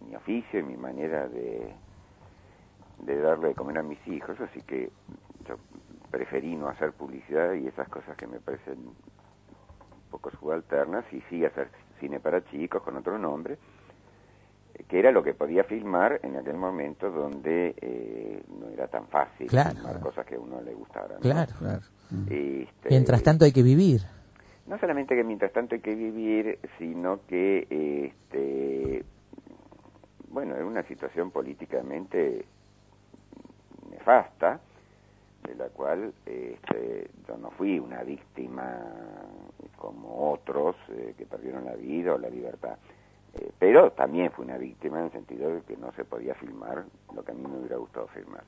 mi oficio y mi manera de, de darle de comer a mis hijos, así que yo preferí no hacer publicidad y esas cosas que me parecen un poco subalternas y sí hacer cine para chicos con otro nombre, que era lo que podía filmar en aquel momento donde eh, no era tan fácil Claro. filmar cosas que a uno le gustaran. ¿no? Claro. Claro. Mm. Este, Mientras tanto hay que vivir. no solamente que mientras tanto hay que vivir, sino que, este, bueno, es una situación políticamente nefasta, de la cual este, yo no fui una víctima como otros eh, que perdieron la vida o la libertad. Eh, pero también fui una víctima en el sentido de que no se podía filmar lo que a mí me hubiera gustado filmar.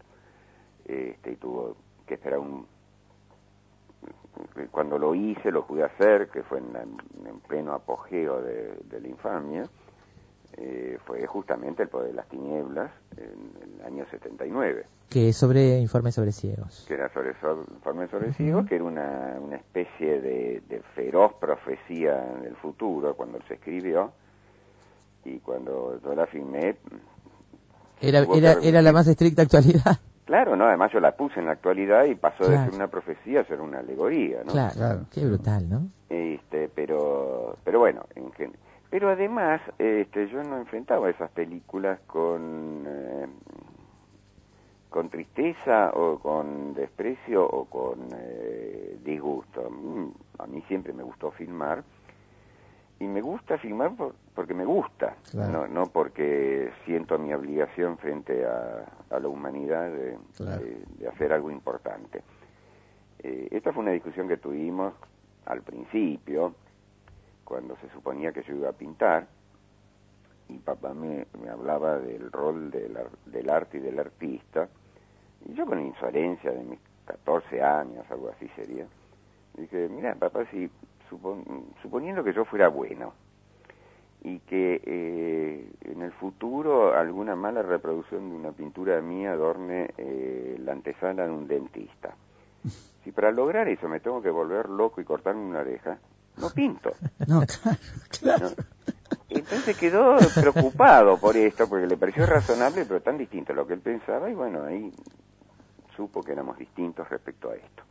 Este, y tuvo que esperar un, cuando lo hice, lo pude hacer, que fue en, la- en pleno apogeo de, de la infamia, eh, fue justamente El Poder de las Tinieblas, en el año 79, Que es sobre informe sobre ciegos. que era sobre so- Informe sobre Ciegos, que era una, una especie de, de feroz profecía del futuro cuando se escribió, y cuando yo la filmé, Era, era, era la más estricta actualidad. claro, no, además yo la puse en la actualidad y pasó de ser una profecía a ser una alegoría, ¿no? Claro, Claro. qué brutal, ¿no? este pero pero bueno en gen- pero además este yo no enfrentaba esas películas con eh, con tristeza o con desprecio o con eh, disgusto Mm, a mí siempre me gustó filmar y me gusta filmar por- porque me gusta Claro. no no porque siento mi obligación frente a, a la humanidad de, Claro. de- de hacer algo importante eh, esta fue una discusión que tuvimos al principio, cuando se suponía que yo iba a pintar, y papá me, me hablaba del rol del, ar- del arte y del artista, y yo con insolencia de mis 14 años, algo así sería, dije, mira, papá, si supon- suponiendo que yo fuera bueno, y que eh, en el futuro alguna mala reproducción de una pintura mía adorne eh, la antesala de un dentista. Si para lograr eso me tengo que volver loco y cortarme una oreja, no pinto. No, claro, claro. ¿no? Entonces quedó preocupado por esto, porque le pareció razonable, pero tan distinto a lo que él pensaba, y bueno, ahí supo que éramos distintos respecto a esto.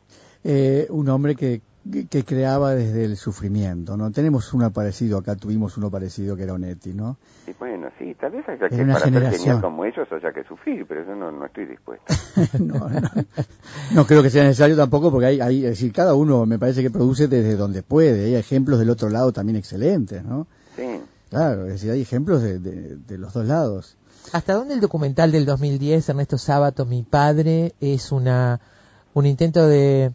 Eh, un hombre que que, creaba desde el sufrimiento, ¿no? Tenemos uno parecido, acá tuvimos uno parecido que era Onetti, ¿no? Sí, bueno, sí, tal vez haya que para ser como ellos haya que sufrir, pero yo no, no estoy dispuesto. no, no, creo que sea necesario tampoco porque hay, hay, es decir, cada uno me parece que produce desde donde puede, hay ejemplos del otro lado también excelentes, ¿no? Sí. Claro, es decir, hay ejemplos de, de, de los dos lados. ¿Hasta dónde el documental del 2010, Ernesto Sábato, mi padre, es una un intento de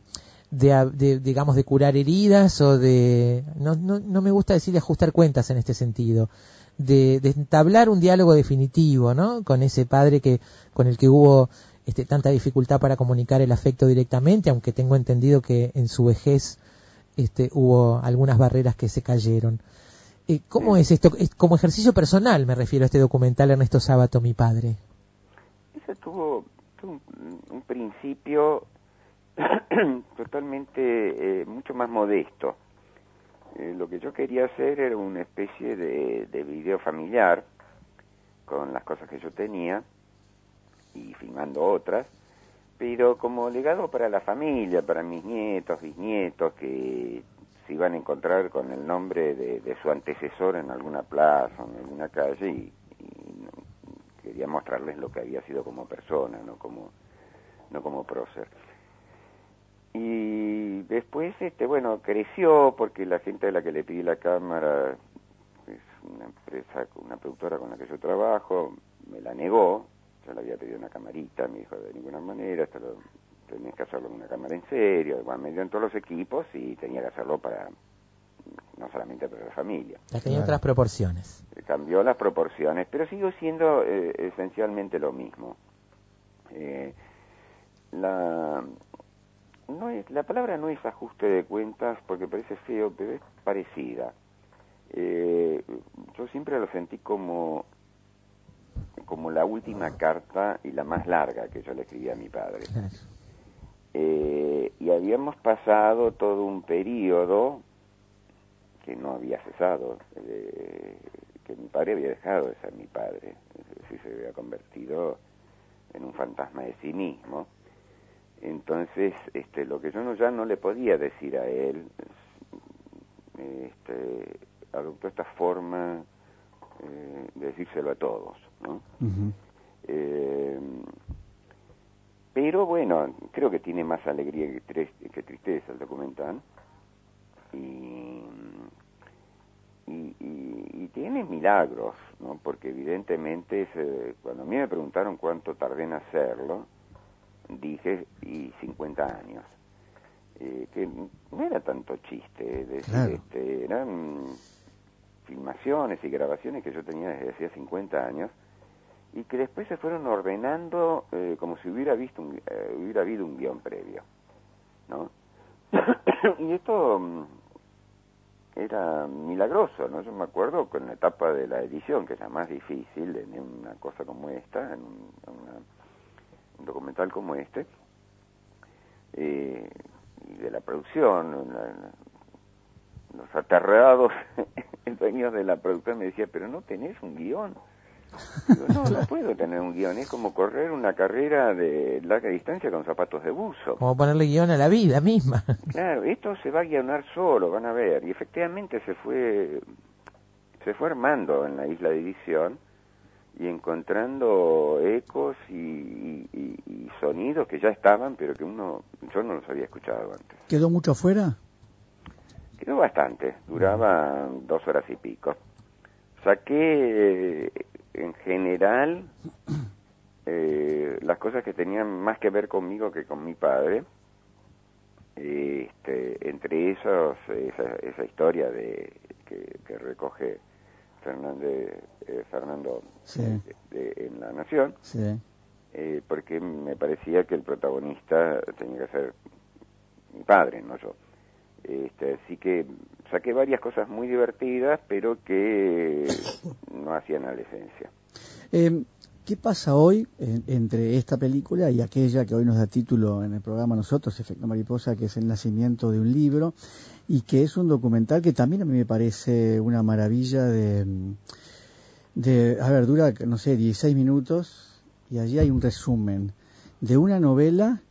de, digamos, de curar heridas o de, no, no, no, me gusta decir de ajustar cuentas en este sentido, de, de, entablar un diálogo definitivo, ¿no? Con ese padre que, con el que hubo este, tanta dificultad para comunicar el afecto directamente, aunque tengo entendido que en su vejez este, hubo algunas barreras que se cayeron. Eh, ¿Cómo es esto? como ejercicio personal me refiero a este documental Ernesto Sábato, mi padre. Tuvo, tuvo un principio totalmente eh, mucho más modesto. Eh, lo que yo quería hacer era una especie de, de video familiar con las cosas que yo tenía y filmando otras, pero como legado para la familia, para mis nietos, bisnietos, que se iban a encontrar con el nombre de, su antecesor en alguna plaza, en alguna calle, y, quería mostrarles lo que había sido como persona, no como, no como prócer. Y después, este, bueno, creció porque la gente a la que le pedí la cámara es una empresa, una productora con la que yo trabajo, me la negó. Yo le había pedido una camarita, me dijo de ninguna manera, esto lo, tenías que hacerlo con una cámara en serio. Bueno, me dio en todos los equipos y tenía que hacerlo para, no solamente para la familia. Ya tenía otras proporciones. Cambió las proporciones, pero sigo siendo eh, esencialmente lo mismo. Eh, la no es, la palabra no es ajuste de cuentas porque parece feo, pero es parecida. Eh, yo siempre lo sentí como como la última carta y la más larga que yo le escribí a mi padre. Eh, y habíamos pasado todo un periodo que no había cesado, que mi padre había dejado de ser mi padre, es decir, se había convertido en un fantasma de sí mismo entonces, este, lo que yo no, ya no le podía decir a él, este, adoptó esta forma eh, de decírselo a todos, ¿no? eh, pero bueno, creo que tiene más alegría que, que tristeza el documental. Y, y, y, tiene milagros, ¿no? Porque evidentemente, cuando a mí me preguntaron cuánto tardé en hacerlo, dije, y 50 años. Eh, que no era tanto chiste, decir, este, eran filmaciones y grabaciones que yo tenía desde hacía 50 años y que después se fueron ordenando eh, como si hubiera visto un, eh, hubiera habido un guion previo, ¿no? y esto mm, era milagroso, ¿no? Yo me acuerdo con la etapa de la edición, que es la más difícil en una cosa como esta, en una un documental como este, eh, y de la producción, los aterrados dueños de la producción me decían, pero no tenés un guion. no, no puedo tener un guion, es como correr una carrera de larga distancia con zapatos de buzo. Como ponerle guion a la vida misma. Claro, esto se va a guionar solo, van a ver. Y efectivamente se fue, se fue armando en la isla de edición y encontrando ecos y, sonidos que ya estaban, pero que uno yo no los había escuchado antes. ¿Quedó mucho afuera? Quedó bastante, duraba dos horas y pico. Saqué en general eh, las cosas que tenían más que ver conmigo que con mi padre. Este, entre esos esa, esa historia de que, que recoge Fernández, eh, Fernando en La Nación, eh, porque me parecía que el protagonista tenía que ser mi padre, no yo. Este, así que saqué varias cosas muy divertidas, pero que no hacían a la esencia. Eh, ¿Qué pasa hoy entre esta película y aquella que hoy nos da título en el programa nosotros, Efecto Mariposa, que es el nacimiento de un libro y que es un documental que también a mí me parece una maravilla de, de a ver, dura, no sé, 16 minutos y allí hay un resumen de una novela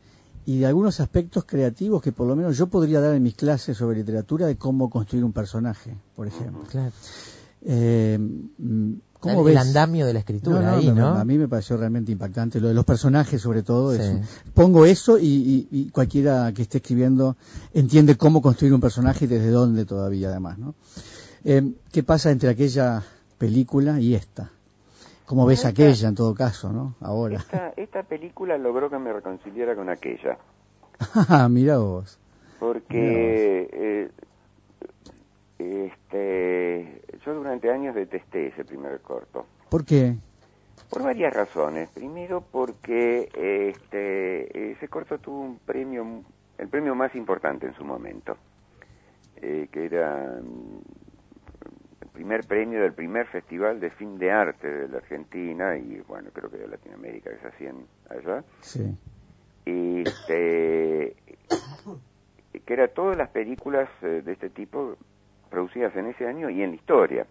y de algunos aspectos creativos que por lo menos yo podría dar en mis clases sobre literatura de cómo construir un personaje, por ejemplo. Claro. Eh, ¿Cómo el, ves? andamio de la escritura No, no, ahí, no. A mí me pareció realmente impactante lo de los personajes, sobre todo. Sí. eso. Pongo eso y, y- y cualquiera que esté escribiendo entiende cómo construir un personaje y desde dónde todavía, además, ¿no? Eh, ¿Qué pasa entre aquella película y esta? ¿Cómo ves Esta- aquella, en todo caso, no? Ahora. Esta, esta película logró que me reconciliara con aquella, Mira vos. porque eh, este, yo durante años detesté ese primer corto. ¿Por qué? Por varias razones. Primero porque este, ese corto tuvo un premio, el premio más importante en su momento, eh, que era mm, el primer premio del primer festival de fin de arte de la Argentina y bueno, creo que de Latinoamérica que se hacían allá. Sí. Este, que era todas las películas eh, de este tipo producidas en ese año y en la historia.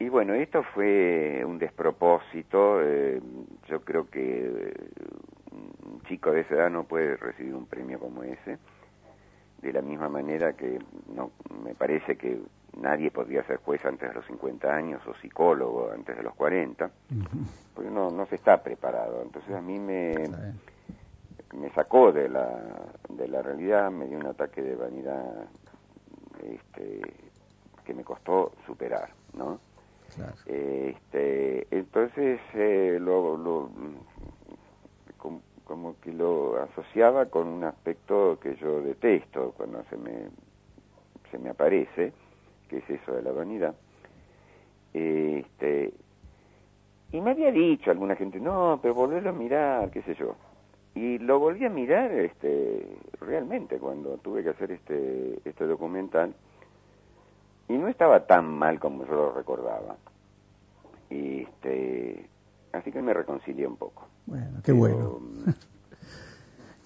Y bueno, esto fue un despropósito. eh, yo creo que eh, un chico de esa edad no puede recibir un premio como ese. De la misma manera que no me parece que nadie podría ser juez antes de los 50 años o psicólogo antes de los 40, Ujú. porque no, no se está preparado. Entonces a mí me, me sacó de la, de la realidad, me dio un ataque de vanidad este, que me costó superar, ¿no? Claro. Este, entonces eh, lo, lo- com- como que lo asociaba con un aspecto que yo detesto cuando se me se me aparece, que es eso de la vanidad. Este, y me había dicho alguna gente, no, pero volverlo a mirar, qué sé yo. Y lo volví a mirar este, realmente cuando tuve que hacer este, este documental. Y no estaba tan mal como yo lo recordaba. Y este, así que me reconcilié un poco. Bueno, qué Pero, bueno.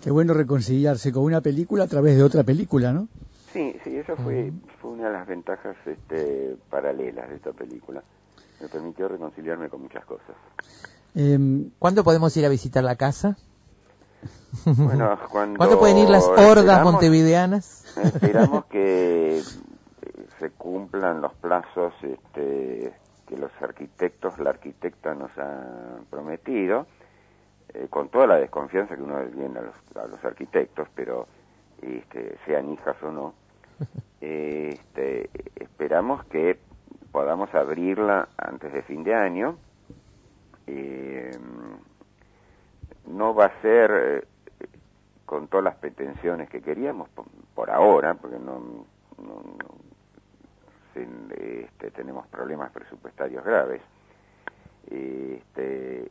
Qué bueno reconciliarse con una película a través de otra película, ¿no? Sí, sí, eso fue, fue una de las ventajas este, paralelas de esta película. Me permitió reconciliarme con muchas cosas. Em, ¿Cuándo podemos ir a visitar la casa? Bueno, cuando ¿Cuándo pueden ir las hordas montevideanas? Esperamos que eh, se cumplan los plazos este, que los arquitectos, la arquitecta nos ha prometido, eh, con toda la desconfianza que uno tiene a los, a los arquitectos, pero este, sean hijas o no, este, esperamos que podamos abrirla antes de fin de año. Eh, no va a ser eh, con todas las pretensiones que queríamos por, ahora, porque no, este, tenemos problemas presupuestarios graves. Este,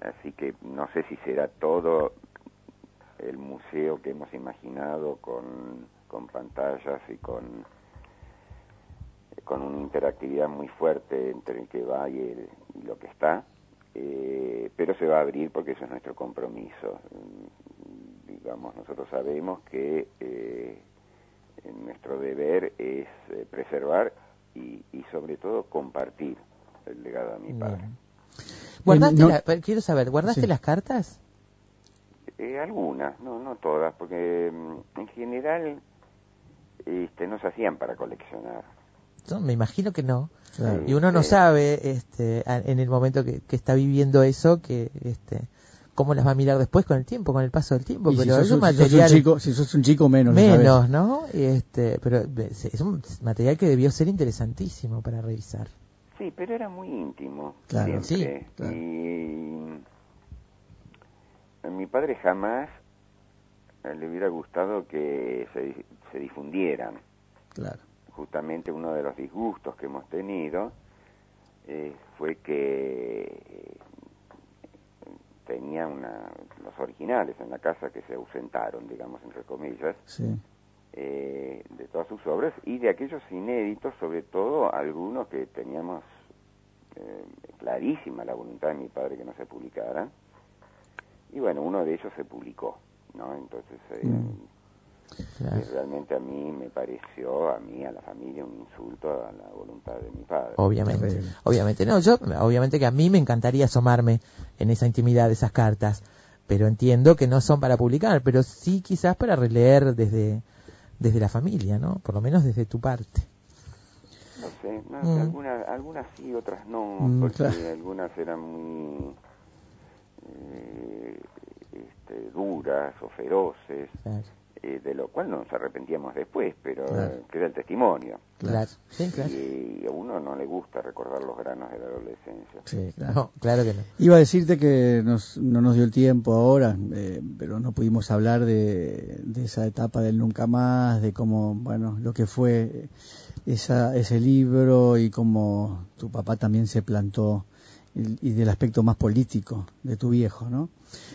así que no sé si será todo el museo que hemos imaginado con, pantallas y con con una interactividad muy fuerte entre el que va y lo que está, eh, pero se va a abrir porque eso es nuestro compromiso. Digamos, nosotros sabemos que eh, nuestro deber es eh, preservar y, y sobre todo compartir el legado de mi padre. Bien. ¿Guardaste no- la- quiero saber, ¿guardaste Sí. las cartas? Eh, algunas, no, no todas, porque mm, en general este, no se hacían para coleccionar. No, me imagino que no. Claro. Y uno no sabe este, en el momento que, que está viviendo eso, que este, cómo las va a mirar después con el tiempo, con el paso del tiempo. y si pero sos, es un un- si sos un material chico, si sos un chico menos, menos, ¿no? Y este, pero es es un material que debió ser interesantísimo para revisar. Sí, pero era muy íntimo. Claro. siempre. Sí, claro. Y a mi padre jamás eh, le hubiera gustado que se, se difundieran. Claro. Justamente uno de los disgustos que hemos tenido eh, fue que eh, tenía una, los originales en la casa que se ausentaron, digamos, entre comillas, Sí. eh, de todas sus obras y de aquellos inéditos, sobre todo algunos que teníamos eh, clarísima la voluntad de mi padre que no se publicaran. Y bueno, uno de ellos se publicó, ¿no? Entonces, eh, Mm. Claro. eh, realmente a mí me pareció, a mí, a la familia, un insulto a la voluntad de mi padre. Obviamente, obviamente. No, yo, obviamente que a mí me encantaría asomarme en esa intimidad de esas cartas, pero entiendo que no son para publicar, pero sí quizás para releer desde, desde la familia, ¿no? Por lo menos desde tu parte. No sé, no, Mm. algunas, algunas sí, otras no, Mm, porque claro. algunas eran muy eh, este, duras o feroces, Claro, eh, de lo cual nos arrepentíamos después, pero Claro. queda el testimonio. claro, sí, claro. Y a uno no le gusta recordar los granos de la adolescencia. Sí, claro. No, claro que no. Iba a decirte que nos, no nos dio el tiempo ahora, eh, pero no pudimos hablar de, de esa etapa del nunca más, de cómo, bueno, lo que fue esa, ese libro y cómo tu papá también se plantó y, y del aspecto más político de tu viejo, ¿no?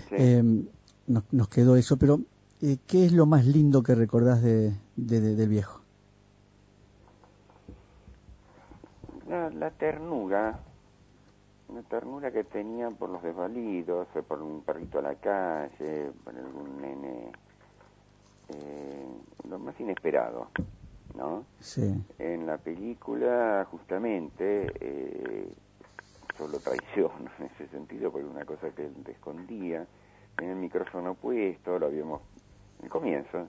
Sí. Eh, nos, nos quedó eso, pero eh, ¿qué es lo más lindo que recordás de, de- de- del viejo? La, la ternura, la ternura que tenía por los desvalidos, eh, por un perrito a la calle, por algún nene, eh, lo más inesperado, ¿no? Sí, En la película, justamente, eh, yo lo traiciono en ese sentido, porque una cosa que él te escondía, tenía el micrófono puesto, lo habíamos, el comienzo,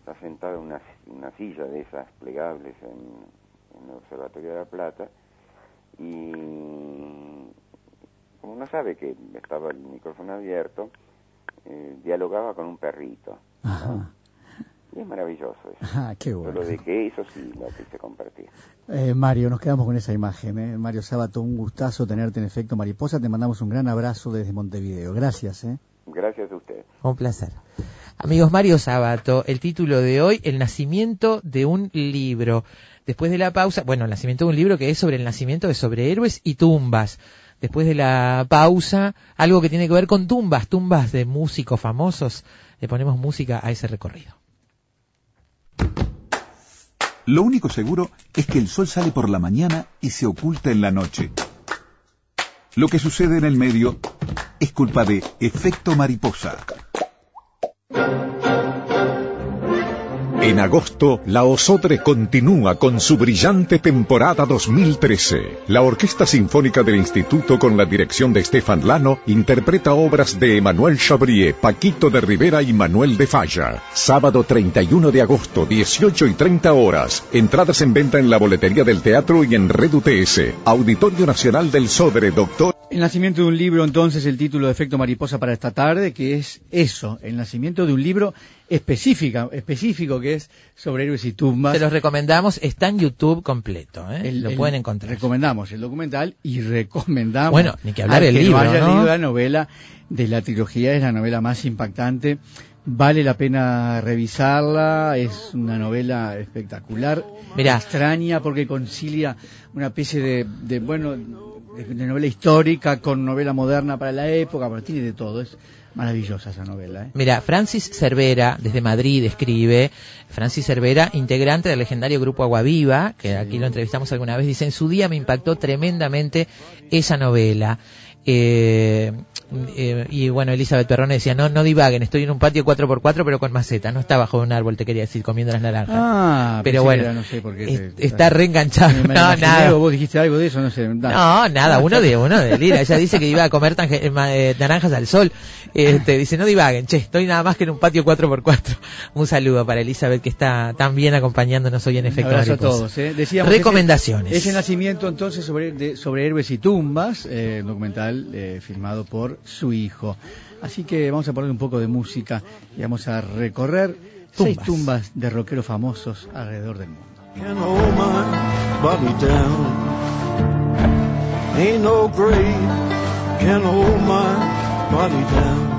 está sentado en una, una silla de esas plegables en, en el Observatorio de la Plata, y como no sabe que estaba el micrófono abierto, eh, dialogaba con un perrito. ¿no? Ajá. Y es maravilloso eso. Ah, qué bueno. Solo de que eso sí lo quise compartir. Eh, Mario, nos quedamos con esa imagen. ¿eh? Mario Sábato, un gustazo tenerte en efecto mariposa. Te mandamos un gran abrazo desde Montevideo. Gracias. ¿eh? Gracias a usted. Un placer. Amigos, Mario Sabato, el título de hoy, El nacimiento de un libro. Después de la pausa, bueno, el nacimiento de un libro que es sobre el nacimiento de sobrehéroes y tumbas. Después de la pausa, algo que tiene que ver con tumbas, tumbas de músicos famosos. Le ponemos música a ese recorrido. Lo único seguro es que el sol sale por la mañana y se oculta en la noche. Lo que sucede en el medio es culpa de efecto mariposa. En agosto, la Osodre continúa con su brillante temporada 2013. La Orquesta Sinfónica del Instituto, con la dirección de Stefan Lano, interpreta obras de Emanuel Chabrier, Paquito de Rivera y Manuel de Falla. Sábado 31 de agosto, 18 y 30 horas. Entradas en venta en la boletería del teatro y en Red UTS. Auditorio Nacional del Sodre, doctor. El nacimiento de un libro, entonces, el título de Efecto Mariposa para esta tarde, que es eso, el nacimiento de un libro específica, específico que es sobre héroes y tumbas. Se los recomendamos, está en YouTube completo, ¿eh? El- lo el- pueden encontrar. Recomendamos el documental y recomendamos. Bueno, ni que hablar que libro, no haya ¿no? leído la novela de la trilogía, es la novela más impactante. Vale la pena revisarla, es una novela espectacular, Mirá. extraña porque concilia una especie de, de, bueno, de, de novela histórica con novela moderna para la época, pero tiene de todo, es maravillosa esa novela. ¿eh? Mira, Francis Cervera, desde Madrid, escribe, Francis Cervera, integrante del legendario grupo Aguaviva, que aquí lo entrevistamos alguna vez, dice, en su día me impactó tremendamente esa novela. Eh, eh, y bueno, Elizabeth Perrone decía, no, no divaguen, estoy en un patio 4x4 pero con maceta, no está bajo un árbol, te quería decir, comiendo las naranjas. Ah, pero bueno, que era, no sé por qué es- te- está reenganchado. Me- me No, nada. vos dijiste algo de eso, no sé. nada. No, nada, uno de uno de Lira. Ella dice que iba a comer tanje- eh, eh, naranjas al sol. Este, dice, no divaguen, che, estoy nada más que en un patio 4x4. Un saludo para Elizabeth que está tan bien acompañándonos hoy en Efecto a todos. Decíamos Recomendaciones. Ese, ese nacimiento entonces sobre, de- sobre héroes y tumbas, eh, documental eh, filmado por su hijo. Así que vamos a poner un poco de música y vamos a recorrer seis Tumbas. tumbas de rockeros famosos alrededor del mundo. can hold my body down. Ain't no grave can hold my body down.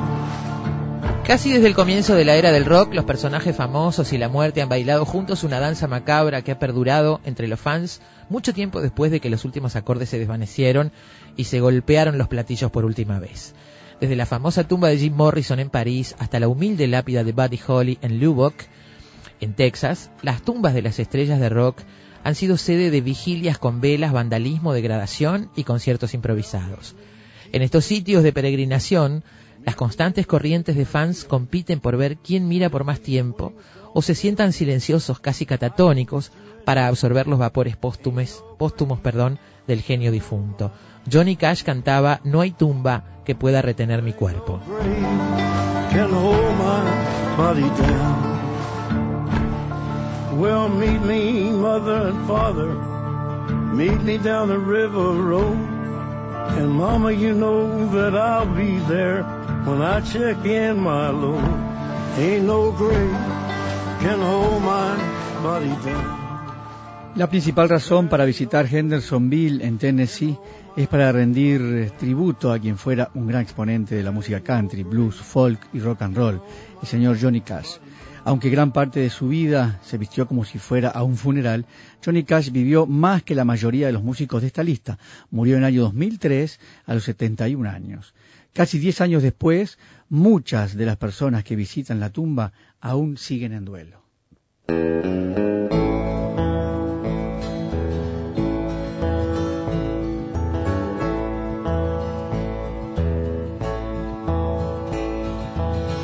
Casi desde el comienzo de la era del rock, los personajes famosos y la muerte han bailado juntos una danza macabra que ha perdurado entre los fans mucho tiempo después de que los últimos acordes se desvanecieron y se golpearon los platillos por última vez. Desde la famosa tumba de Jim Morrison en París hasta la humilde lápida de Buddy Holly en Lubbock, en Texas, las tumbas de las estrellas de rock han sido sede de vigilias con velas, vandalismo, degradación y conciertos improvisados. En estos sitios de peregrinación, las constantes corrientes de fans compiten por ver quién mira por más tiempo o se sientan silenciosos, casi catatónicos, para absorber los vapores póstumes, póstumos perdón, del genio difunto. Johnny Cash cantaba No hay tumba que pueda retener mi cuerpo. Well, meet me, mother and father. Meet me down the river road. And mama, you know that I'll be there La principal razón para visitar Hendersonville en Tennessee es para rendir eh, tributo a quien fuera un gran exponente de la música country, blues, folk y rock and roll, el señor Johnny Cash. Aunque gran parte de su vida se vistió como si fuera a un funeral, Johnny Cash vivió más que la mayoría de los músicos de esta lista. Murió en el año 2003 a los 71 años. Casi 10 años después, muchas de las personas que visitan la tumba aún siguen en duelo.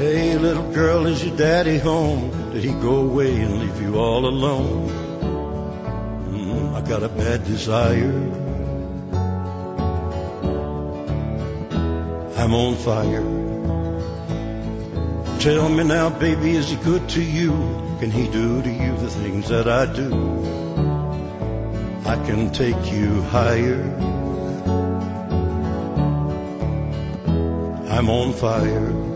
Hey, little girl, is your daddy home? Did he go away and leave you all alone? Mm, I got a bad desire. I'm on fire. Tell me now, baby, is he good to you? Can he do to you the things that I do? I can take you higher. I'm on fire.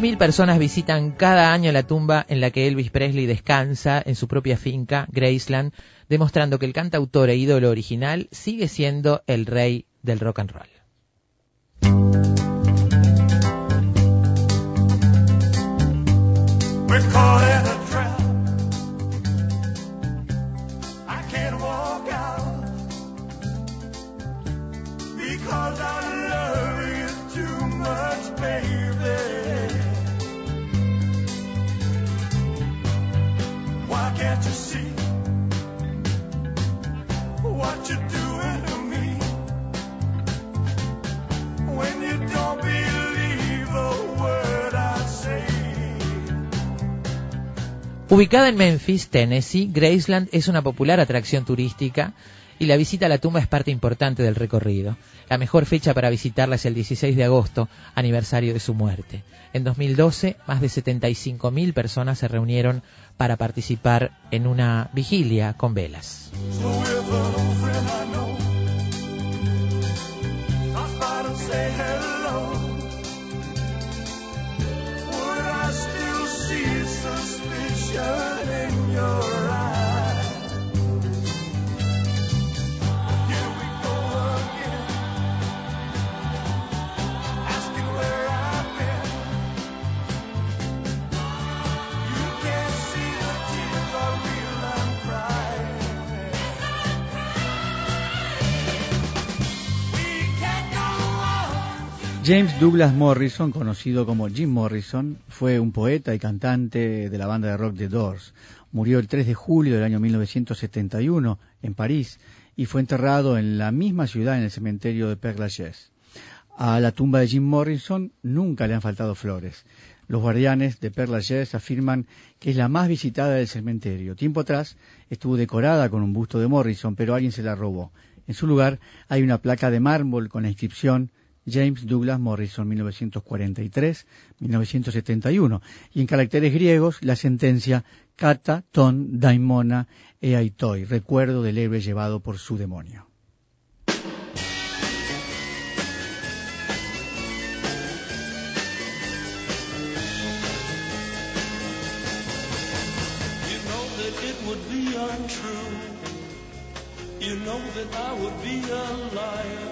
Mil personas visitan cada año la tumba en la que Elvis Presley descansa en su propia finca, Graceland, demostrando que el cantautor e ídolo original sigue siendo el rey del rock and roll. Ubicada en Memphis, Tennessee, Graceland es una popular atracción turística y la visita a la tumba es parte importante del recorrido. La mejor fecha para visitarla es el 16 de agosto, aniversario de su muerte. En 2012, más de 75.000 personas se reunieron para participar en una vigilia con velas. love. James Douglas Morrison, conocido como Jim Morrison, fue un poeta y cantante de la banda de rock The Doors. Murió el 3 de julio del año 1971 en París y fue enterrado en la misma ciudad en el cementerio de Père Lachaise. A la tumba de Jim Morrison nunca le han faltado flores. Los guardianes de Père Lachaise afirman que es la más visitada del cementerio. Tiempo atrás estuvo decorada con un busto de Morrison, pero alguien se la robó. En su lugar hay una placa de mármol con la inscripción James Douglas Morrison 1943-1971 y en caracteres griegos la sentencia Kata ton daimona eaitoi, recuerdo del héroe llevado por su demonio. You know that I would be a liar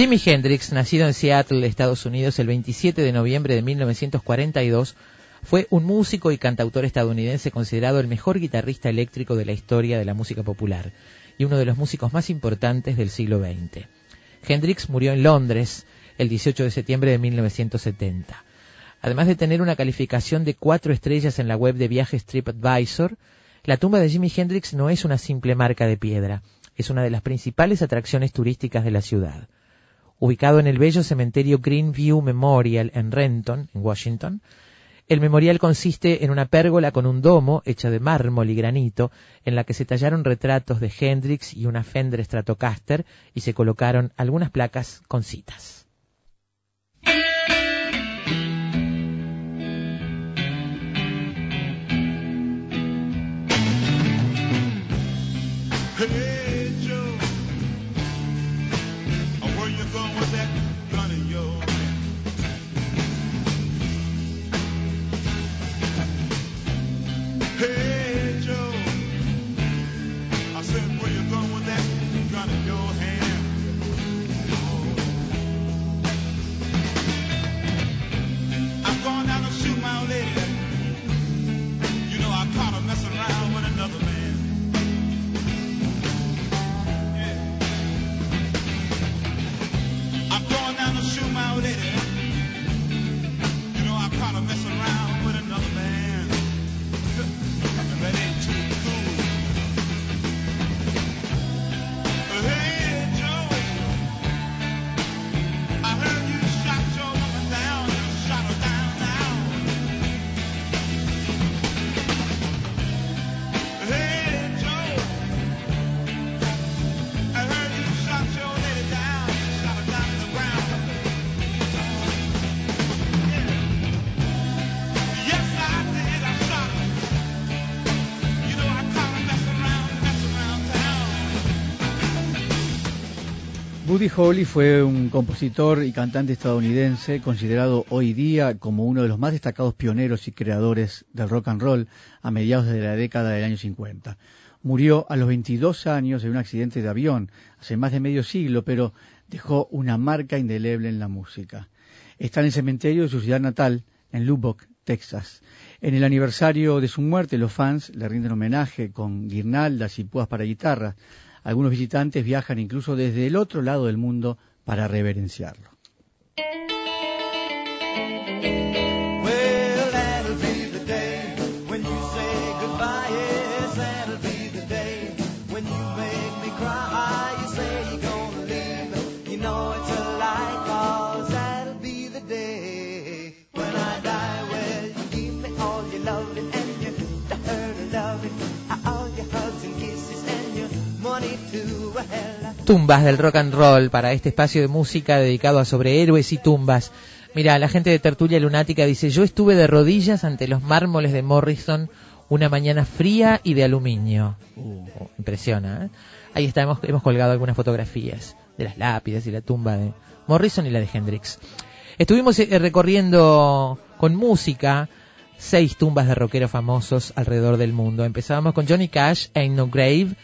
Jimi Hendrix, nacido en Seattle, Estados Unidos, el 27 de noviembre de 1942, fue un músico y cantautor estadounidense considerado el mejor guitarrista eléctrico de la historia de la música popular y uno de los músicos más importantes del siglo XX. Hendrix murió en Londres el 18 de septiembre de 1970. Además de tener una calificación de cuatro estrellas en la web de viajes TripAdvisor, la tumba de Jimi Hendrix no es una simple marca de piedra, es una de las principales atracciones turísticas de la ciudad. Ubicado en el bello cementerio Greenview Memorial en Renton, en Washington, el memorial consiste en una pérgola con un domo hecha de mármol y granito, en la que se tallaron retratos de Hendrix y una Fender Stratocaster y se colocaron algunas placas con citas. Buddy Holly fue un compositor y cantante estadounidense considerado hoy día como uno de los más destacados pioneros y creadores del rock and roll a mediados de la década del año 50. Murió a los 22 años en un accidente de avión hace más de medio siglo, pero dejó una marca indeleble en la música. Está en el cementerio de su ciudad natal, en Lubbock, Texas. En el aniversario de su muerte, los fans le rinden homenaje con guirnaldas y púas para guitarra. Algunos visitantes viajan incluso desde el otro lado del mundo para reverenciarlo. Tumbas del rock and roll para este espacio de música dedicado a sobrehéroes y tumbas. Mira, la gente de Tertulia Lunática dice, yo estuve de rodillas ante los mármoles de Morrison una mañana fría y de aluminio. Uh, impresiona, ¿eh? Ahí está, hemos, hemos colgado algunas fotografías de las lápidas y la tumba de Morrison y la de Hendrix. Estuvimos eh, recorriendo con música seis tumbas de rockeros famosos alrededor del mundo. Empezábamos con Johnny Cash, Ain't No Grave.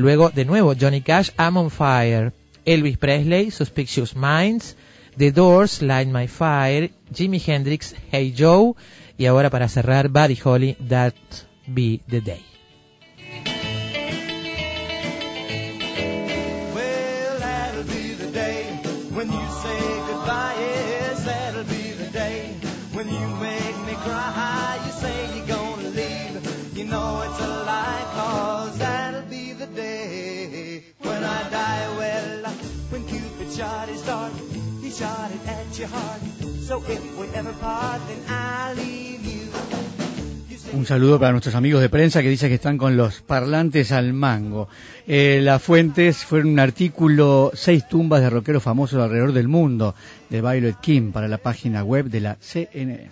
Luego, de nuevo, Johnny Cash, I'm on Fire. Elvis Presley, Suspicious Minds. The Doors, Light My Fire. Jimi Hendrix, Hey Joe. Y ahora para cerrar, Buddy Holly, That Be The Day. Un saludo para nuestros amigos de prensa que dicen que están con los parlantes al mango. Eh, las fuentes fueron un artículo, seis tumbas de rockeros famosos alrededor del mundo, de Violet Kim, para la página web de la CNN.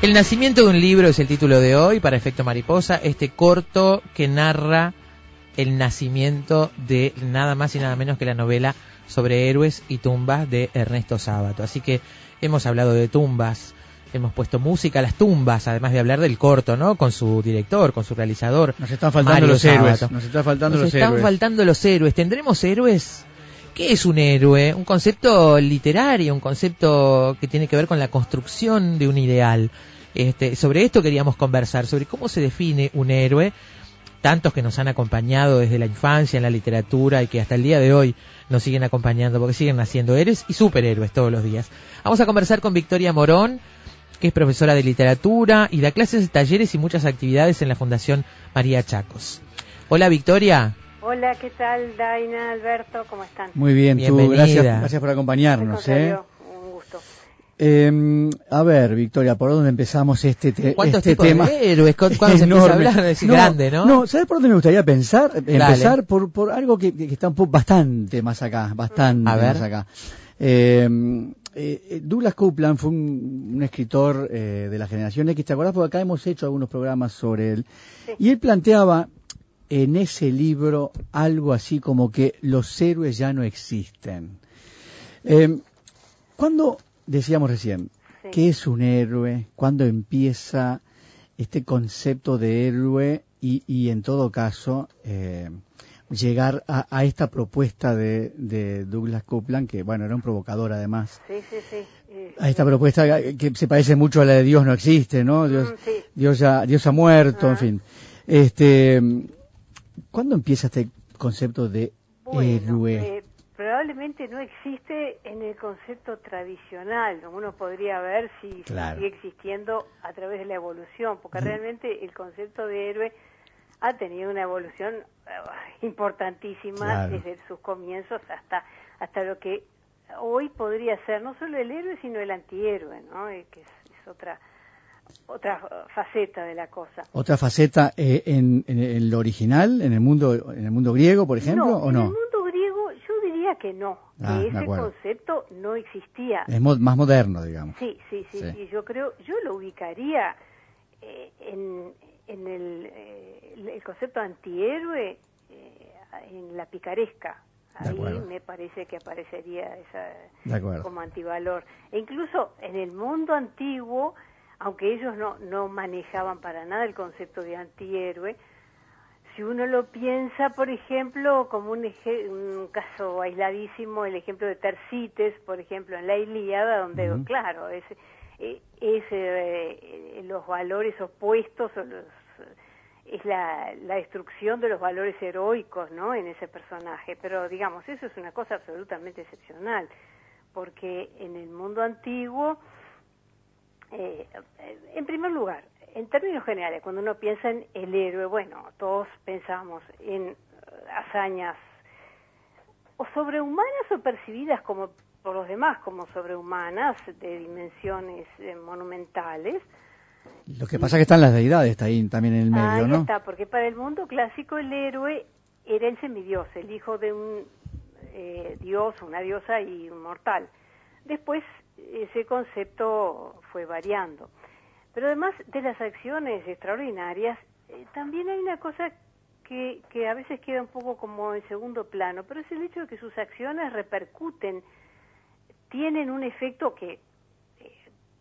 El nacimiento de un libro es el título de hoy para Efecto Mariposa, este corto que narra el nacimiento de nada más y nada menos que la novela sobre héroes y tumbas de Ernesto Sábato. Así que hemos hablado de tumbas, hemos puesto música a las tumbas, además de hablar del corto, ¿no? Con su director, con su realizador. Nos están faltando Mario los héroes. Nos están faltando Nos los están héroes. faltando los héroes. ¿Tendremos héroes? ¿Qué es un héroe? Un concepto literario, un concepto que tiene que ver con la construcción de un ideal. Este, sobre esto queríamos conversar, sobre cómo se define un héroe, tantos que nos han acompañado desde la infancia en la literatura y que hasta el día de hoy nos siguen acompañando porque siguen naciendo héroes y superhéroes todos los días. Vamos a conversar con Victoria Morón, que es profesora de literatura y da clases, talleres y muchas actividades en la Fundación María Chacos. Hola Victoria. Hola, ¿qué tal, Daina, Alberto? ¿Cómo están? Muy bien, tú, Bienvenida. gracias, gracias por acompañarnos. ¿eh? un gusto. Eh, a ver, Victoria, ¿por dónde empezamos este, te- ¿Cuántos este tipos tema? de héroes? ¿Cu- ¿Cuándo se empieza a hablar? Es grande, ¿no? No, ¿sabes por dónde me gustaría pensar? Empezar por, por algo que, que está un poco bastante más acá, bastante A ver. más acá. Eh, eh, Douglas Coupland fue un, un escritor eh, de la generación X, ¿te acordás? Porque acá hemos hecho algunos programas sobre él. Y él planteaba en ese libro algo así como que los héroes ya no existen. Eh, ¿Cuándo, decíamos recién, Sí. qué es un héroe? ¿Cuándo empieza este concepto de héroe? Y, y en todo caso, eh, llegar a, a esta propuesta de, de Douglas Coupland, que bueno, era un provocador además, Sí, sí, sí. Eh, a esta propuesta que se parece mucho a la de Dios no existe, ¿no? Dios, Mm. Dios, ya, Dios ha muerto, en fin. Este, ¿Cuándo empieza este concepto de bueno, héroe? eh, probablemente no existe en el concepto tradicional. Uno podría ver si sigue existiendo a través de la evolución, porque realmente el concepto de héroe ha tenido una evolución eh, importantísima Claro. desde sus comienzos hasta hasta lo que hoy podría ser no solo el héroe sino el antihéroe, ¿no? Eh, que es, es otra otra faceta de la cosa. Otra faceta eh, en, en el original, en el mundo, en el mundo griego, por ejemplo, no, o en no? el mundo griego yo diría que no, Ah, que ese concepto no existía. Es mo- más moderno, digamos. Sí, sí, sí, Sí. sí, yo creo, yo lo ubicaría eh, en, en el, eh, el- concepto antihéroe eh, en la picaresca. Ahí me parece que aparecería esa como antivalor. E incluso en el mundo antiguo, aunque ellos no, no manejaban para nada el concepto de antihéroe, si uno lo piensa, por ejemplo, como un, eje- un caso aisladísimo, el ejemplo de Tercites, por ejemplo, en la Ilíada, donde, claro, es, eh, es eh, los valores opuestos, o los, es la, la destrucción de los valores heroicos, ¿no?, en ese personaje. Pero, digamos, eso es una cosa absolutamente excepcional, porque en el mundo antiguo, eh, en primer lugar, en términos generales, cuando uno piensa en el héroe, bueno, todos pensamos en eh, hazañas o sobrehumanas o percibidas como por los demás como sobrehumanas de dimensiones eh, monumentales. Lo que pasa es que están las deidades está ahí también en el medio, Ahí ¿no? está, porque para el mundo clásico el héroe era el semidios, el hijo de un eh, dios, una diosa y un mortal. Después ese concepto fue variando. Pero además de las acciones extraordinarias, eh, también hay una cosa que, que a veces queda un poco como en segundo plano, pero es el hecho de que sus acciones repercuten, tienen un efecto que, eh,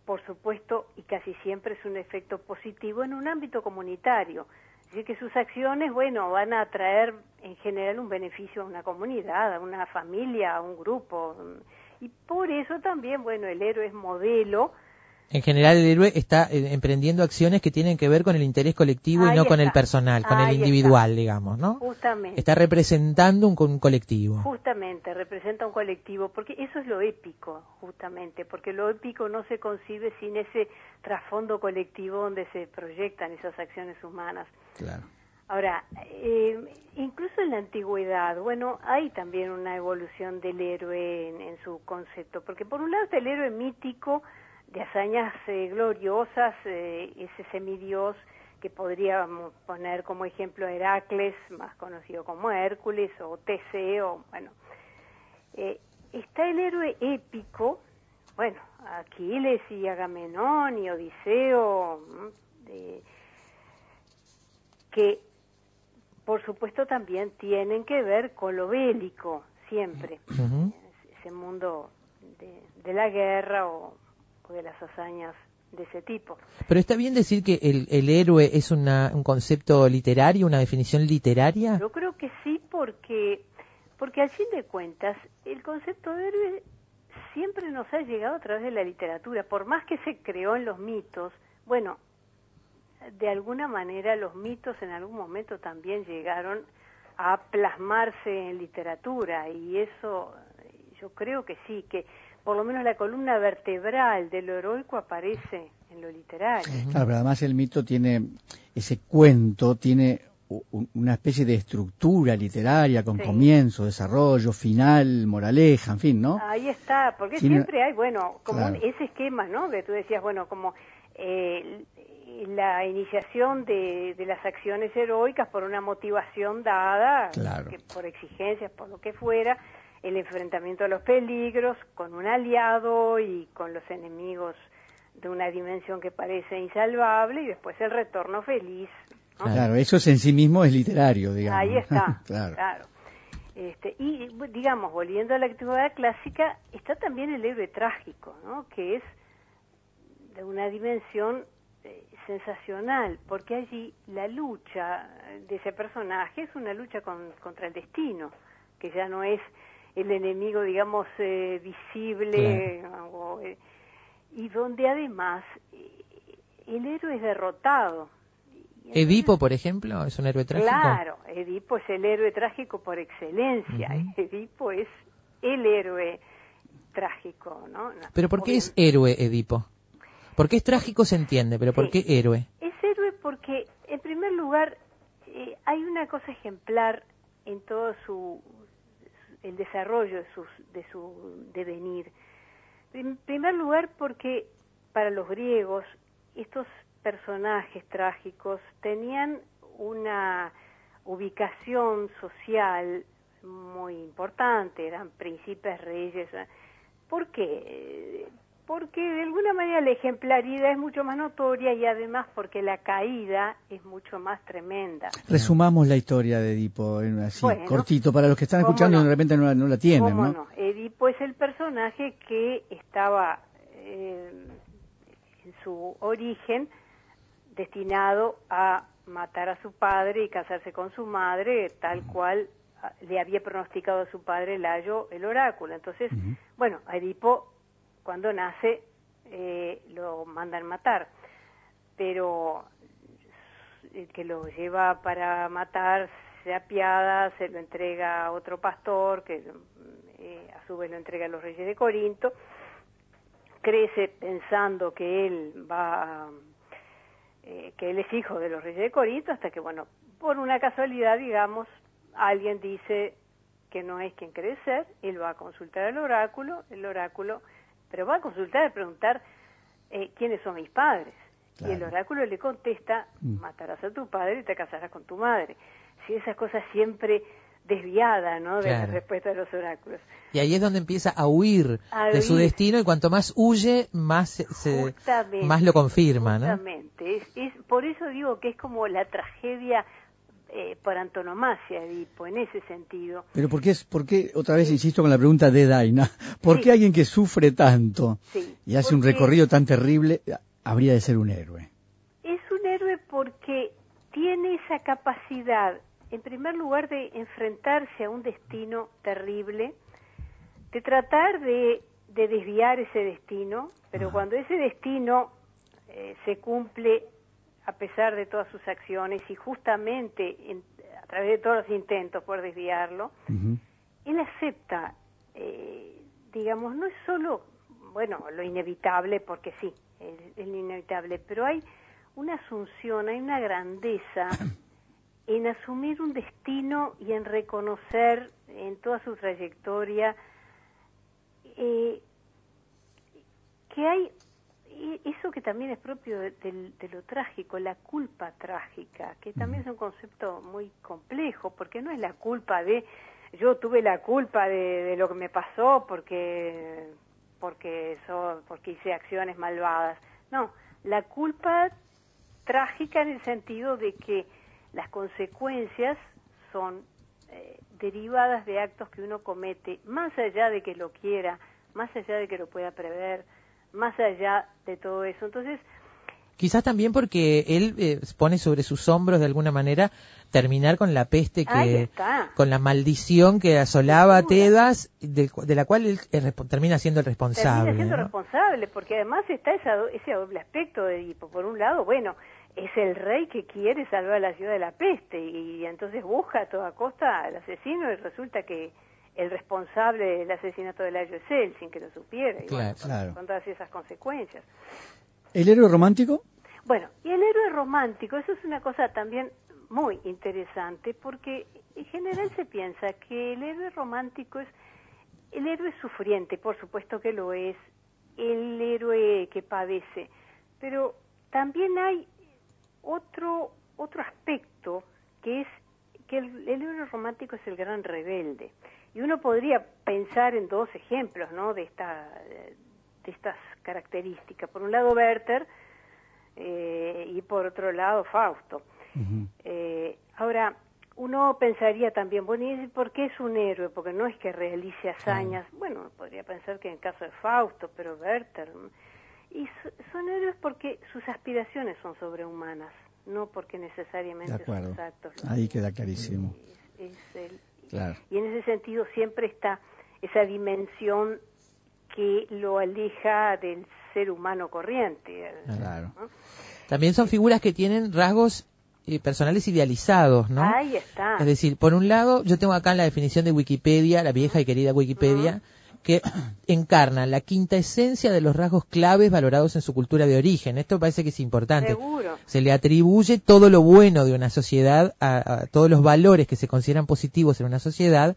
por supuesto, y casi siempre es un efecto positivo en un ámbito comunitario. Así que sus acciones, bueno, van a traer en general un beneficio a una comunidad, a una familia, a un grupo. Y por eso también, bueno, el héroe es modelo. En general, el héroe está eh, emprendiendo acciones que tienen que ver con el interés colectivo y no con el personal, con Ahí el individual, digamos, ¿no? Justamente. Está representando un, un colectivo. Justamente, representa un colectivo, porque eso es lo épico, justamente, porque lo épico no se concibe sin ese trasfondo colectivo donde se proyectan esas acciones humanas. Claro. Ahora, eh, incluso en la antigüedad, bueno, hay también una evolución del héroe en, su concepto, porque por un lado está el héroe mítico de hazañas eh, gloriosas, eh, ese semidios que podríamos poner como ejemplo a Heracles, más conocido como Hércules, o Teseo, bueno. Eh, está el héroe épico, bueno, Aquiles y Agamenón y Odiseo, que por supuesto también tienen que ver con lo bélico, siempre, ese mundo de, de la guerra o, o de las hazañas de ese tipo. Pero está bien decir que el, el héroe es una- un concepto literario, una definición literaria. Yo creo que sí porque porque al fin de cuentas el concepto de héroe siempre nos ha llegado a través de la literatura, por más que se creó en los mitos, bueno, de alguna manera los mitos en algún momento también llegaron a plasmarse en literatura y eso yo creo que sí, que por lo menos la columna vertebral de lo heroico aparece en lo literario. Claro, pero además el mito tiene, ese cuento tiene una especie de estructura literaria con Sí. comienzo, desarrollo, final, moraleja, en fin, ¿no? Ahí está, porque siempre hay, bueno, como un- ese esquema, ¿no? Que tú decías, bueno, como eh, la iniciación de, de las acciones heroicas por una motivación dada, Claro. que por exigencias, por lo que fuera, el enfrentamiento a los peligros con un aliado y con los enemigos de una dimensión que parece insalvable y después el retorno feliz. ¿no? Claro, eso es en sí mismo es literario, digamos. Ahí está, claro. claro. Este, y digamos, volviendo a la actividad clásica, está también el héroe trágico, ¿no? que es de una dimensión sensacional, porque allí la lucha de ese personaje es una lucha con- contra el destino, que ya no es el enemigo, digamos, eh, visible, o, eh, y donde además eh, el héroe es derrotado. Edipo, por ejemplo, es un héroe trágico. Claro, Edipo es el héroe trágico por excelencia. Edipo es el héroe trágico, ¿no? Pero ¿por qué es héroe Edipo? Porque es trágico se entiende, pero ¿por Sí. qué héroe? Es héroe porque, en primer lugar, eh, hay una cosa ejemplar en todo su el desarrollo de, sus, de su devenir. En primer lugar, porque para los griegos estos personajes trágicos tenían una ubicación social muy importante, eran príncipes, reyes. ¿eh? ¿Por qué? Porque de alguna manera la ejemplaridad es mucho más notoria y además porque la caída es mucho más tremenda. Resumamos la historia de Edipo, en así, Bueno, cortito, para los que están ¿cómo escuchando y no? de repente no, la- no la tienen, ¿Cómo ¿no? no? Edipo es el personaje que estaba eh, en su origen destinado a matar a su padre y casarse con su madre, tal cual ah, le había pronosticado a su padre Layo el oráculo. Entonces, bueno, a Edipo cuando nace eh, lo mandan matar, pero el que lo lleva para matar se apiada, se lo entrega a otro pastor, que eh, a su vez lo entrega a los reyes de Corinto, crece pensando que él va, eh, que él es hijo de los reyes de Corinto, hasta que, bueno, por una casualidad, digamos, alguien dice, que no es quien cree ser, él va a consultar al oráculo, el oráculo, pero va a consultar y preguntar eh, quiénes son mis padres. Y el oráculo le contesta, Mm. matarás a tu padre y te casarás con tu madre. Si esas cosas siempre desviada, ¿no? De la Claro. respuesta de los oráculos. Y ahí es donde empieza a huir A de su destino y cuanto más huye, más se, más lo confirma, ¿no? Justamente. Es, es, por eso digo que es como la tragedia eh, por antonomasia, Edipo, en ese sentido. Pero ¿por qué, es, ¿por qué, otra vez insisto con la pregunta de Daina, ¿por Sí. qué alguien que sufre tanto Sí, y hace un recorrido tan terrible habría de ser un héroe? Es un héroe porque tiene esa capacidad, en primer lugar, de enfrentarse a un destino terrible, de tratar de, de desviar ese destino, pero cuando ese destino eh, se cumple a pesar de todas sus acciones y justamente en- a través de todos los intentos por desviarlo, él acepta, eh, digamos, no es solo, bueno, lo inevitable, porque sí, es, es lo inevitable, pero hay una asunción, hay una grandeza en asumir un destino y en reconocer en toda su trayectoria eh, que hay eso que también es propio de, lo trágico, la culpa trágica, que también es un concepto muy complejo, porque no es la culpa de yo tuve la culpa de, de lo que me pasó porque porque eso, porque hice acciones malvadas. No, la culpa trágica en el sentido de que las consecuencias son eh, derivadas de actos que uno comete, más allá de que lo quiera, más allá de que lo pueda prever, más allá de todo eso. Entonces, Quizás también porque él eh, pone sobre sus hombros de alguna manera terminar con la peste que con la maldición que asolaba a Tebas de, de la cual él respo- termina siendo el responsable. termina siendo ¿no? responsable, porque además está esa ese doble aspecto de Edipo. Por un lado, bueno, es el rey que quiere salvar a la ciudad de la peste y, entonces busca a toda costa al asesino y resulta que el responsable del asesinato de Layo es él, sin que lo supiera, y Claro, con- claro. con todas esas consecuencias. ¿El héroe romántico? Bueno, y el héroe romántico, eso es una cosa también muy interesante, porque en general se piensa que el héroe romántico es el héroe sufriente, por supuesto que lo es, el héroe que padece, pero también hay otro otro aspecto que es que el, el héroe romántico es el gran rebelde y uno podría pensar en dos ejemplos, ¿no? De esta de estas características. Por un lado Werther eh, y por otro lado Fausto. Eh, ahora, uno pensaría también, bueno, ¿y por qué es un héroe? Porque no es que realice hazañas. Bueno, podría pensar que en el caso de Fausto, pero Werther. Y so- son héroes porque sus aspiraciones son sobrehumanas, no porque De necesariamente acuerdo. sus actos. Ahí queda clarísimo. es el- Claro. y en ese sentido siempre está esa dimensión que lo aleja del ser humano corriente. Claro. ¿no? También son figuras que tienen rasgos eh, personales idealizados, ¿no? Ahí está. Es decir, por un lado, yo tengo acá en la definición de Wikipedia, la vieja y querida Wikipedia, que encarna la quinta esencia de los rasgos claves valorados en su cultura de origen. Esto parece que es importante. Seguro. Se le atribuye todo lo bueno de una sociedad, a, a todos los valores que se consideran positivos en una sociedad,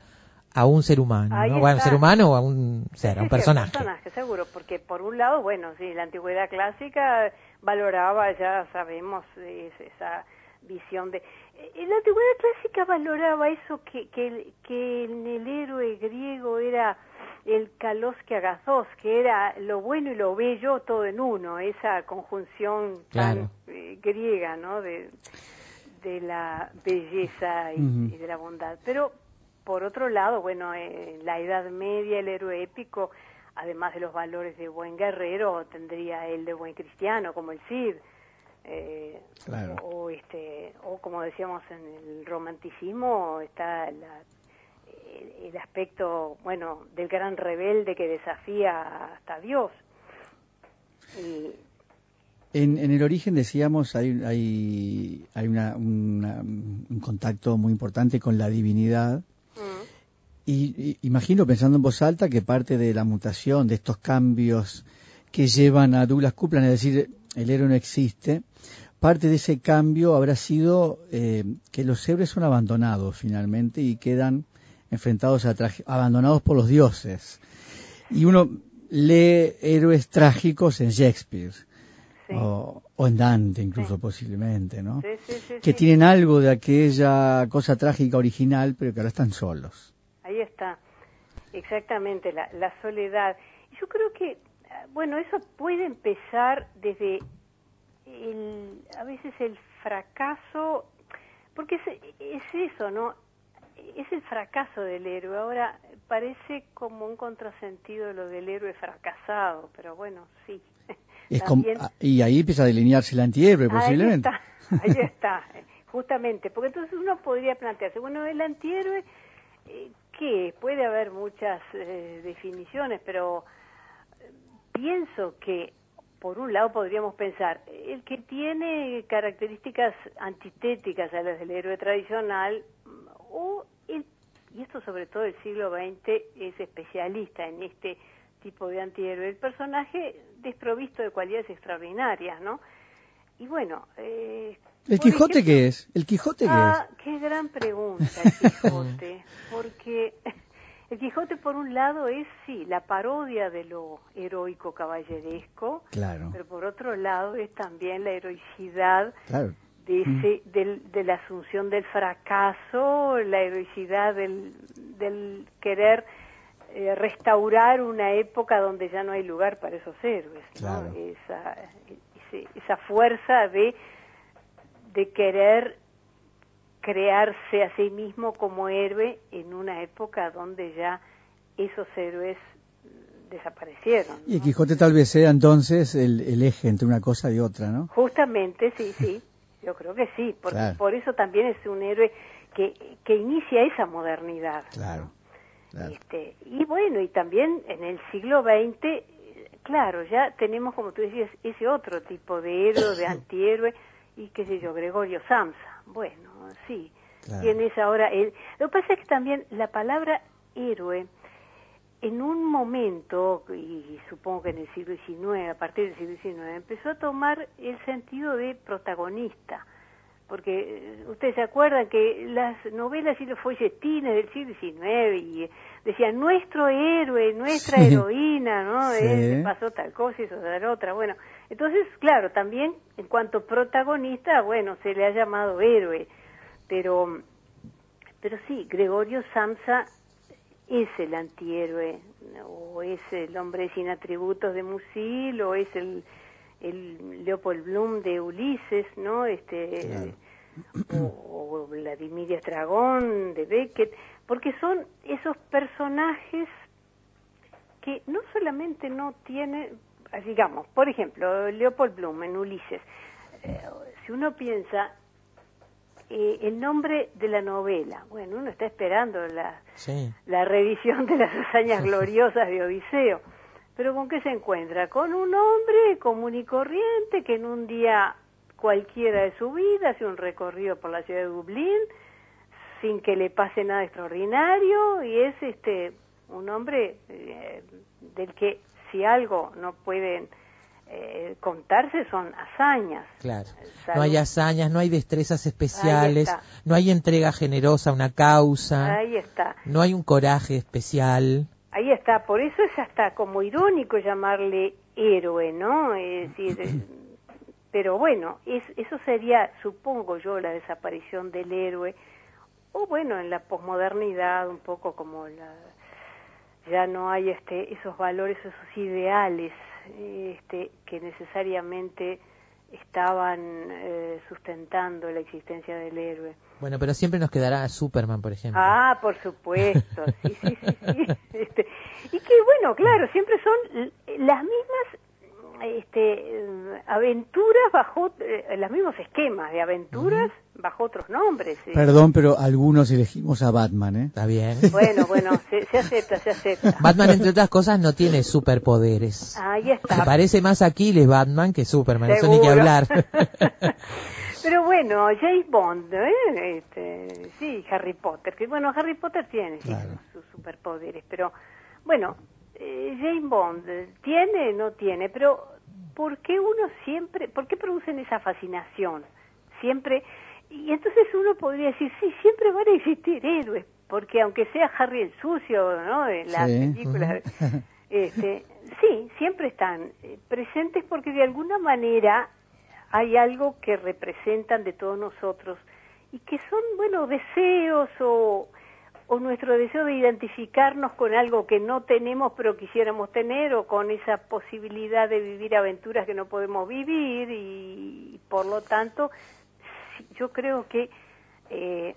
a un ser humano. Ahí ¿no? Bueno, a un ser humano o a un ser, a un Sí, sí, personaje. personaje, seguro, porque por un lado, bueno, sí, la antigüedad clásica valoraba, ya sabemos, es- esa visión de... eh, La antigüedad clásica valoraba eso que, que, que en el héroe griego era el kalos que hagas dos, que era lo bueno y lo bello todo en uno, esa conjunción Claro. tan eh, griega, ¿no? De, de la belleza y, de la bondad. Pero por otro lado, bueno, en la Edad Media el héroe épico, además de los valores de buen guerrero, tendría el de buen cristiano, como el Cid. eh, Claro. o este o como decíamos en el romanticismo está la- el, el aspecto bueno del gran rebelde que desafía hasta Dios. Y En, en el origen decíamos hay, hay, hay una- una- un contacto muy importante con la divinidad. Mm, y, y imagino pensando en voz alta que parte de la mutación de estos cambios que llevan a Douglas Coupland, es decir, el héroe no existe, parte de ese cambio habrá sido eh, que los héroes son abandonados finalmente y quedan enfrentados a abandonados por los dioses. Y uno lee héroes trágicos en Shakespeare. O, o en Dante incluso posiblemente, ¿no? Sí, que tienen algo de aquella cosa trágica original, pero que ahora están solos. Ahí está, exactamente, la, la soledad. Yo creo que, bueno, eso puede empezar desde el, a veces el fracaso, porque es, es eso, ¿no? Es el fracaso del héroe. Ahora parece como un contrasentido lo del héroe fracasado, pero bueno, sí. Es como- También- ah, y ahí empieza a delinearse el antihéroe, posiblemente. Ahí está, ahí está, justamente, porque entonces uno podría plantearse, bueno, el antihéroe, eh, ¿qué? Puede haber muchas eh, definiciones, pero eh, pienso que, por un lado, podríamos pensar, el que tiene características antitéticas a las del héroe tradicional, o el, y esto sobre todo el siglo XX es especialista en este tipo de antihéroe, el personaje desprovisto de cualidades extraordinarias, ¿no? Y bueno, eh, ¿El Quijote ejemplo- qué es? ¿El Quijote qué Ah, qué gran pregunta el Quijote, porque el Quijote por un lado es sí la parodia de lo heroico caballeresco, es? Claro, pero por otro lado es también la heroicidad claro. De, ese, del- de la asunción del fracaso, la heroicidad del, del querer eh, restaurar una época donde ya no hay lugar para esos héroes, ¿no? Claro. esa, ese- esa fuerza de, de querer crearse a sí mismo como héroe en una época donde ya esos héroes desaparecieron. Y Quijote tal vez sea entonces el, el eje entre una cosa y otra, ¿no? Justamente, sí, sí, yo creo que sí, porque Claro. por eso también es un héroe que, que inicia esa modernidad. Claro. claro. Este, y bueno, y también en el siglo XX, claro, ya tenemos, como tú decías, ese otro tipo de héroe, de antihéroe, y qué sé yo, Gregorio Samsa. Bueno, sí, Claro. tienes ahora el... Lo que pasa es que también la palabra héroe, en un momento, y supongo que en el siglo XIX, a partir del siglo XIX, empezó a tomar el sentido de protagonista. Porque eh, ustedes se acuerdan que las novelas y los folletines del siglo XIX y eh, decían nuestro héroe, nuestra Sí. heroína, ¿no? Sí. Pasó tal cosa, hizo tal otra. Bueno, entonces, claro, también en cuanto protagonista, bueno, se le ha llamado héroe. Pero, pero sí, Gregorio Samsa es el antihéroe, o es el hombre sin atributos de Musil, o es el, el Leopold Bloom de Ulises, ¿no? Este, o, o Vladimir Estragón de Beckett, porque son esos personajes que no solamente no tienen, digamos, por ejemplo, Leopold Bloom en Ulises, eh, si uno piensa eh, el nombre de la novela, bueno, uno está esperando la, Sí. la revisión de las hazañas gloriosas de Odiseo. Pero ¿con qué se encuentra? Con un hombre común y corriente que en un día cualquiera de su vida hace un recorrido por la ciudad de Dublín sin que le pase nada extraordinario y es este un hombre eh, del que si algo no pueden eh, contarse son hazañas. Claro. Salud. No hay hazañas, no hay destrezas especiales, no hay entrega generosa a una causa, Ahí está. no hay un coraje especial. Ahí está, por eso es hasta como irónico llamarle héroe, ¿no? Es decir, eh, pero bueno, es, eso sería, supongo yo, la desaparición del héroe, o bueno, en la posmodernidad, un poco como la, ya no hay este, esos valores, esos ideales, eh, este, que necesariamente estaban eh, sustentando la existencia del héroe. Bueno, pero siempre nos quedará Superman, por ejemplo. Ah, por supuesto, sí, sí, sí, sí. Este, y que bueno, claro, siempre son las mismas este, aventuras bajo eh, los mismos esquemas de aventuras bajo otros nombres. ¿sí? Perdón, pero algunos elegimos a Batman, ¿eh? Está bien. Bueno, bueno, se, se acepta, se acepta. Batman, entre otras cosas, no tiene superpoderes. Ahí Se está. parece más a Aquiles Batman que Superman, eso ni que Seguro. hablar. Pero bueno, James Bond, ¿eh? Este, sí, Harry Potter, que bueno, Harry Potter tiene sí, Claro. sus, sus superpoderes, pero bueno, eh, James Bond, ¿tiene? No tiene, pero ¿por qué uno siempre, por qué producen esa fascinación? Siempre y entonces uno podría decir, sí, siempre van a existir héroes, porque aunque sea Harry el sucio, ¿no? En las Sí. películas, este, sí, siempre están eh, presentes porque de alguna manera hay algo que representan de todos nosotros y que son, bueno, deseos o, o nuestro deseo de identificarnos con algo que no tenemos pero quisiéramos tener o con esa posibilidad de vivir aventuras que no podemos vivir y, por lo tanto yo creo que eh,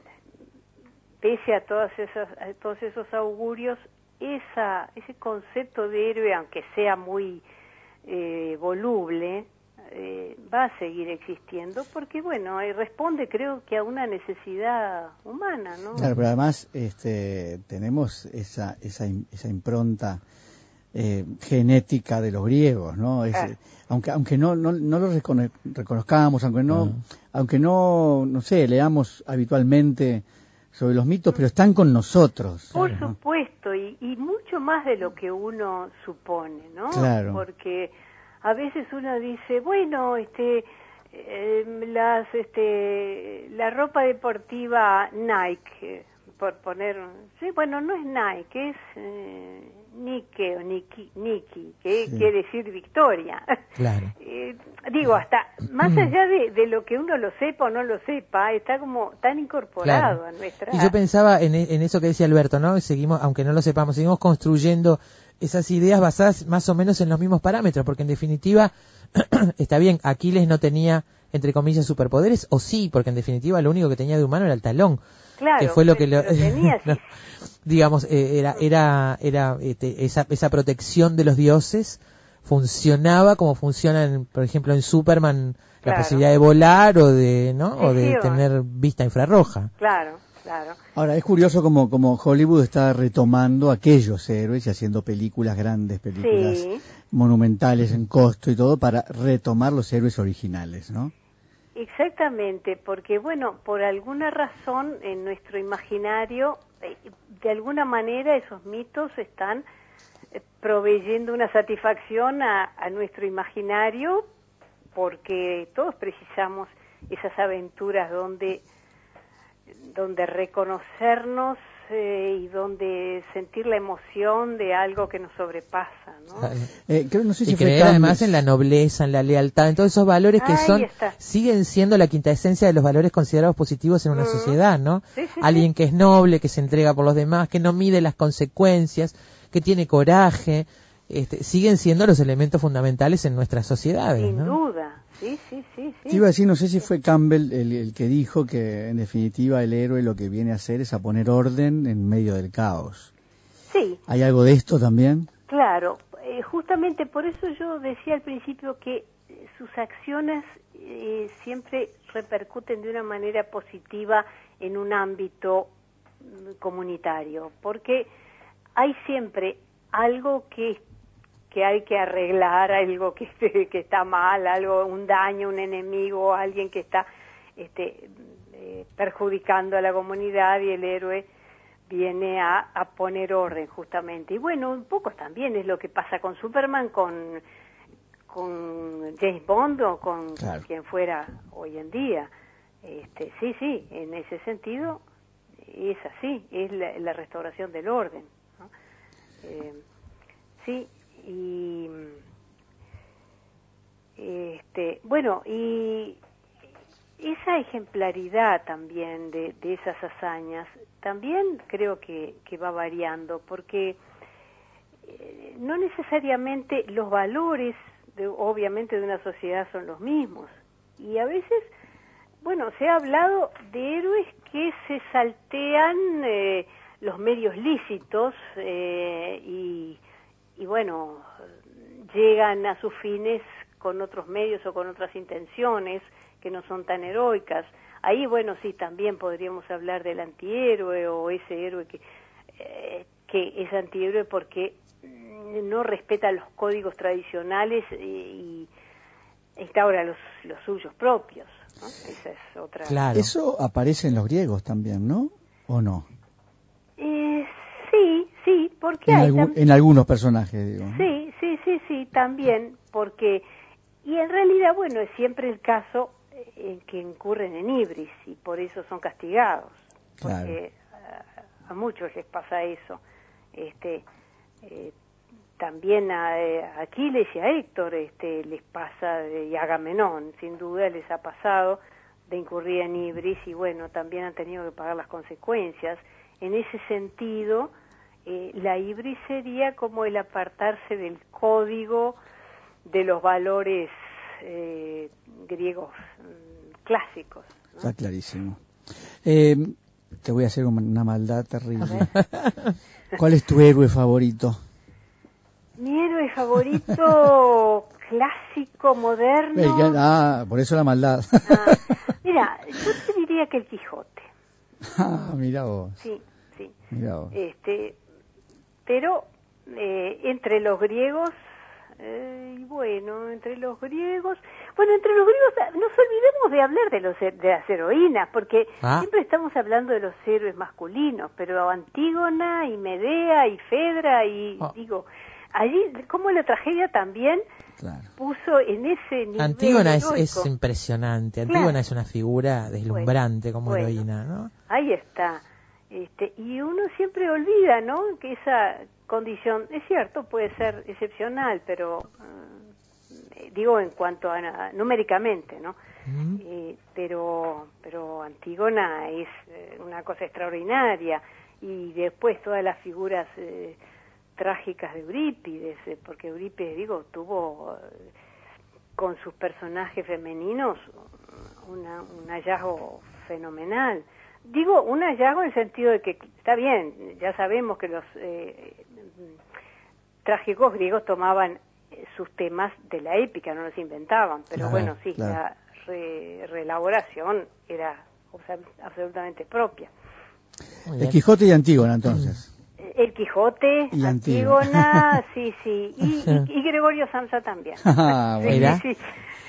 pese a todas esas todos esos augurios esa ese concepto de héroe aunque sea muy eh, voluble eh, va a seguir existiendo porque bueno eh, responde creo que a una necesidad humana no Claro, pero además este, tenemos esa, esa, esa impronta eh, genética de los griegos, ¿no? Es, aunque aunque no, no, no lo recono- reconozcamos, aunque no, Ah. aunque no, no sé, leamos habitualmente sobre los mitos, pero están con nosotros. Por supuesto, y, y mucho más de lo que uno supone, ¿no? Claro. Porque a veces uno dice, bueno, este, eh, las, este, la ropa deportiva Nike, por poner, sí, bueno, no es Nike, es eh, Nike o Nike, Nike, que Sí. quiere decir victoria. Claro. Eh, digo, hasta más allá de, de lo que uno lo sepa o no lo sepa, está como tan incorporado Claro. a nuestra... Y yo pensaba en, e- en eso que decía Alberto, ¿no? Seguimos, aunque no lo sepamos, seguimos construyendo esas ideas basadas más o menos en los mismos parámetros, porque en definitiva, está bien, Aquiles no tenía, entre comillas, superpoderes, o sí, porque en definitiva lo único que tenía de humano era el talón, Claro, que fue lo que lo, tenía, no, digamos, eh, era, era, era este, esa, esa protección de los dioses funcionaba como funciona, en, por ejemplo, en Superman, la posibilidad de volar o de, ¿no? Sí, o de sí, tener vista infrarroja. Claro, claro. Ahora, es curioso como, como Hollywood está retomando aquellos héroes y haciendo películas grandes, películas Sí. monumentales en costo y todo para retomar los héroes originales, ¿no? Exactamente, porque bueno, por alguna razón en nuestro imaginario, eh, de alguna manera esos mitos están eh, proveyendo una satisfacción a, a nuestro imaginario, porque todos precisamos esas aventuras donde, donde reconocernos eh, y donde sentir la emoción de algo que nos sobrepasa, ¿no? Eh, creo, no sé si y creer además en la nobleza, en la lealtad, en todos esos valores que Ahí son está. siguen siendo la quinta esencia de los valores considerados positivos en una sociedad, ¿no? Sí, sí, Alguien que es noble, que se entrega por los demás, que no mide las consecuencias, que tiene coraje, este, siguen siendo los elementos fundamentales en nuestras sociedades, Sin ¿no? duda, sí, sí, sí, sí. Te iba a decir, no sé si fue Campbell el, el que dijo que en definitiva el héroe lo que viene a hacer es a poner orden en medio del caos. Sí, ¿Hay algo de esto también? Claro, eh, justamente por eso yo decía al principio que eh, sus acciones eh, siempre repercuten de una manera positiva en un ámbito mm, comunitario, porque hay siempre algo que que hay que arreglar, algo que, que está mal, algo, un daño, un enemigo, alguien que está este, eh, perjudicando a la comunidad y el héroe viene a, a poner orden justamente. Y bueno, un poco también es lo que pasa con Superman, con, con James Bond o con Claro. quien fuera hoy en día. Este, sí, sí, en ese sentido es así, es la, la restauración del orden. ¿no? Eh, sí, y este, bueno, y esa ejemplaridad también de, esas hazañas también creo que, que va variando porque eh, no necesariamente los valores de, obviamente de una sociedad son los mismos. Y a veces bueno se ha hablado de héroes que se saltean eh, los medios lícitos eh, y, y bueno llegan a sus fines con otros medios o con otras intenciones que no son tan heroicas. Ahí, bueno, sí, también podríamos hablar del antihéroe o ese héroe que, eh, que es antihéroe porque no respeta los códigos tradicionales y, y instaura los, los suyos propios. ¿no? Esa es otra. Claro. Eso aparece en los griegos también, ¿no? ¿O no? Eh, sí, sí, porque En, hay en algunos personajes, digo. ¿no? Sí, sí, sí, sí, también, porque, y en realidad, bueno, es siempre el caso, en que incurren en ibris y por eso son castigados. Claro. Porque a, a muchos les pasa eso. Este, eh, también a, eh, a Aquiles y a Héctor este, les pasa, de- y a Agamenón, sin duda les ha pasado de incurrir en ibris y bueno, también han tenido que pagar las consecuencias. En ese sentido, eh, la ibris sería como el apartarse del código de los valores eh, griegos mm, clásicos. Está clarísimo. Eh, te voy a hacer una- maldad terrible. ¿Cuál es tu héroe favorito? Mi héroe favorito clásico, moderno. Que- ah, por eso la maldad. Mira, yo te diría que el Quijote. ah, mira vos, Sí, sí. mira vos. Este, pero eh, entre los griegos, eh, y bueno, entre los griegos, bueno, entre los griegos, ah, nos olvidemos de hablar de los de las heroínas, porque Ah. siempre estamos hablando de los héroes masculinos, pero Antígona y Medea y Fedra y Ah. digo, allí como la tragedia también puso en ese nivel Antígona es, es impresionante. Antígona Claro. es una figura deslumbrante como bueno. heroína, ¿no? Ahí está. Este, y uno siempre olvida, ¿no? Que esa condición, es cierto, puede ser excepcional, pero eh, digo en cuanto a, a- numéricamente, ¿no? Eh, pero pero Antígona es eh, una cosa extraordinaria y después todas las figuras eh, trágicas de Eurípides, porque Eurípides, digo, tuvo con sus personajes femeninos una- un hallazgo fenomenal. Digo, un hallazgo en el sentido de que, está bien, ya sabemos que los eh, trágicos griegos tomaban eh, sus temas de la épica, no los inventaban, pero Claro, bueno, sí, claro. la re- reelaboración era abs- absolutamente propia. El Quijote y Antígona, entonces. El Quijote, Y Antígona. Antígona, sí, sí, y, y- y Gregorio Samsa también. Ah, sí, sí.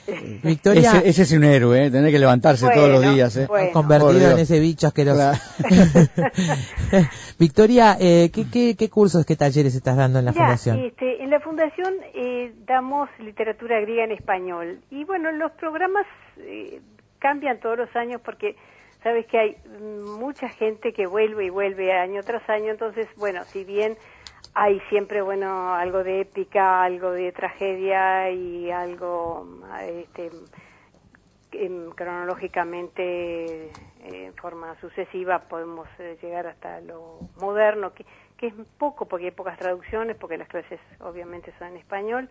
Victoria, Ese, ese es un héroe, ¿eh? tener que levantarse todos los días. ¿eh? bueno. Convertido en ese bicho asqueroso. Claro. Victoria, eh, ¿qué, qué, qué cursos, qué talleres estás dando en la fundación? este, en la fundación eh, damos literatura griega en español y bueno, los programas eh, cambian todos los años porque sabes que hay mm, mucha gente que vuelve y vuelve año tras año, entonces bueno, si bien hay siempre bueno algo de épica, algo de tragedia y algo este, em, cronológicamente eh, en forma sucesiva podemos eh, llegar hasta lo moderno, que, que es poco porque hay pocas traducciones, porque las clases obviamente son en español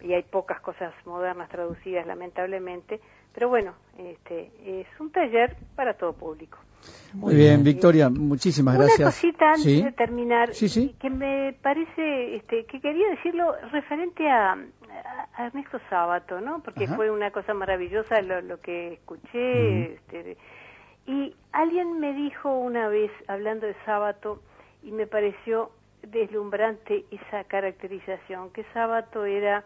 y hay pocas cosas modernas traducidas lamentablemente, pero bueno, este es un taller para todo público. Muy bien, Victoria, muchísimas gracias. Una cosita antes Sí. de terminar, Sí, sí. que me parece, este, que quería decirlo referente a, a- Ernesto Sábato, ¿no? Porque Ajá. fue una cosa maravillosa lo, lo que escuché. este, y alguien me dijo una vez, hablando de Sábato, y me pareció deslumbrante esa caracterización, que Sábato era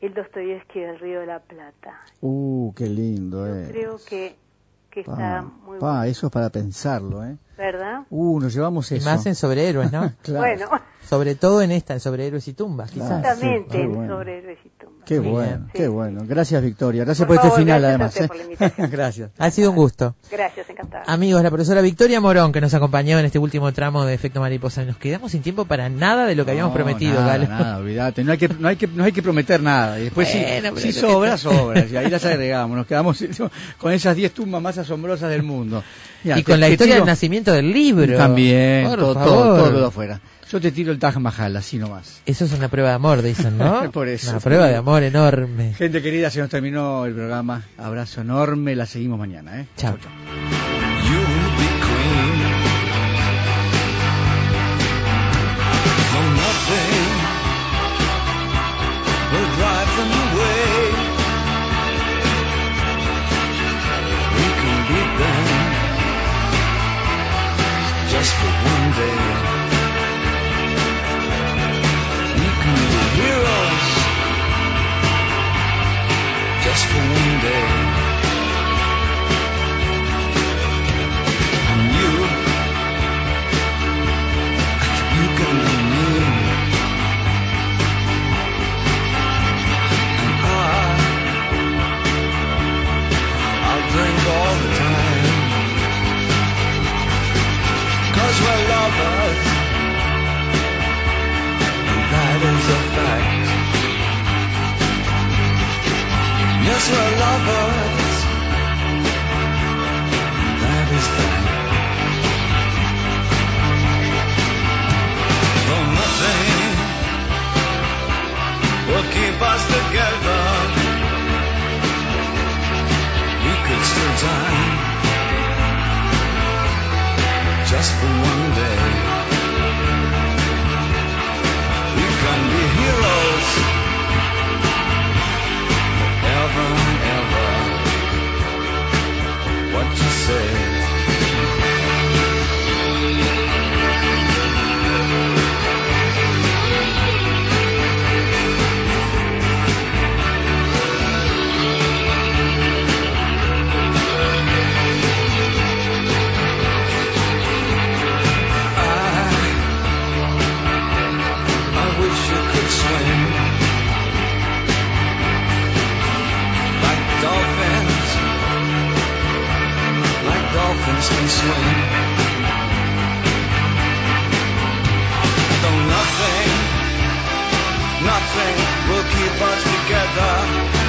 el Dostoyevsky del Río de la Plata. Uh, qué lindo, eh. Creo que, que está Pa, muy pa, bueno, eso es para pensarlo, ¿eh? ¿verdad? Uh, nos llevamos Y eso. más en sobrehéroes, ¿no? Claro. Bueno, Sobre todo en esta, en sobrehéroes y tumbas, quizás. justamente qué bueno. sobre héroes y tumbas. Qué bueno, qué bueno. Gracias, Victoria. Gracias Por por, este final, además. ¿eh? por la invitación. gracias. Ha sido un gusto. Gracias, encantada. Amigos, la profesora Victoria Morón que nos acompañó en este último tramo de Efecto Mariposa. Nos quedamos sin tiempo para nada de lo que habíamos prometido, nada, Galo. nada, olvídate. No hay que, no hay que, no hay que prometer nada. Y después Bueno, si, si sobra, sobra. Y ahí las agregamos. Nos quedamos con esas 10 tumbas más asombrosas del mundo. Y te- con la historia tiro- del nacimiento del libro. También, Por todo, favor. todo, afuera. Yo te tiro el Taj Mahal, así nomás. Eso es una prueba de amor, dicen, ¿no? Por eso. Una prueba de amor enorme. Gente querida, se nos terminó el programa. Abrazo enorme, la seguimos mañana. ¿eh? Chao. for one day. And you, you can be. And I, I'll drink all the time. we're lovers. And that is a fact. Yes, we're lovers. That is that. Though nothing will keep us together, we could still die just for one day. We can be heroes dolphins can. Though nothing, nothing will keep us together.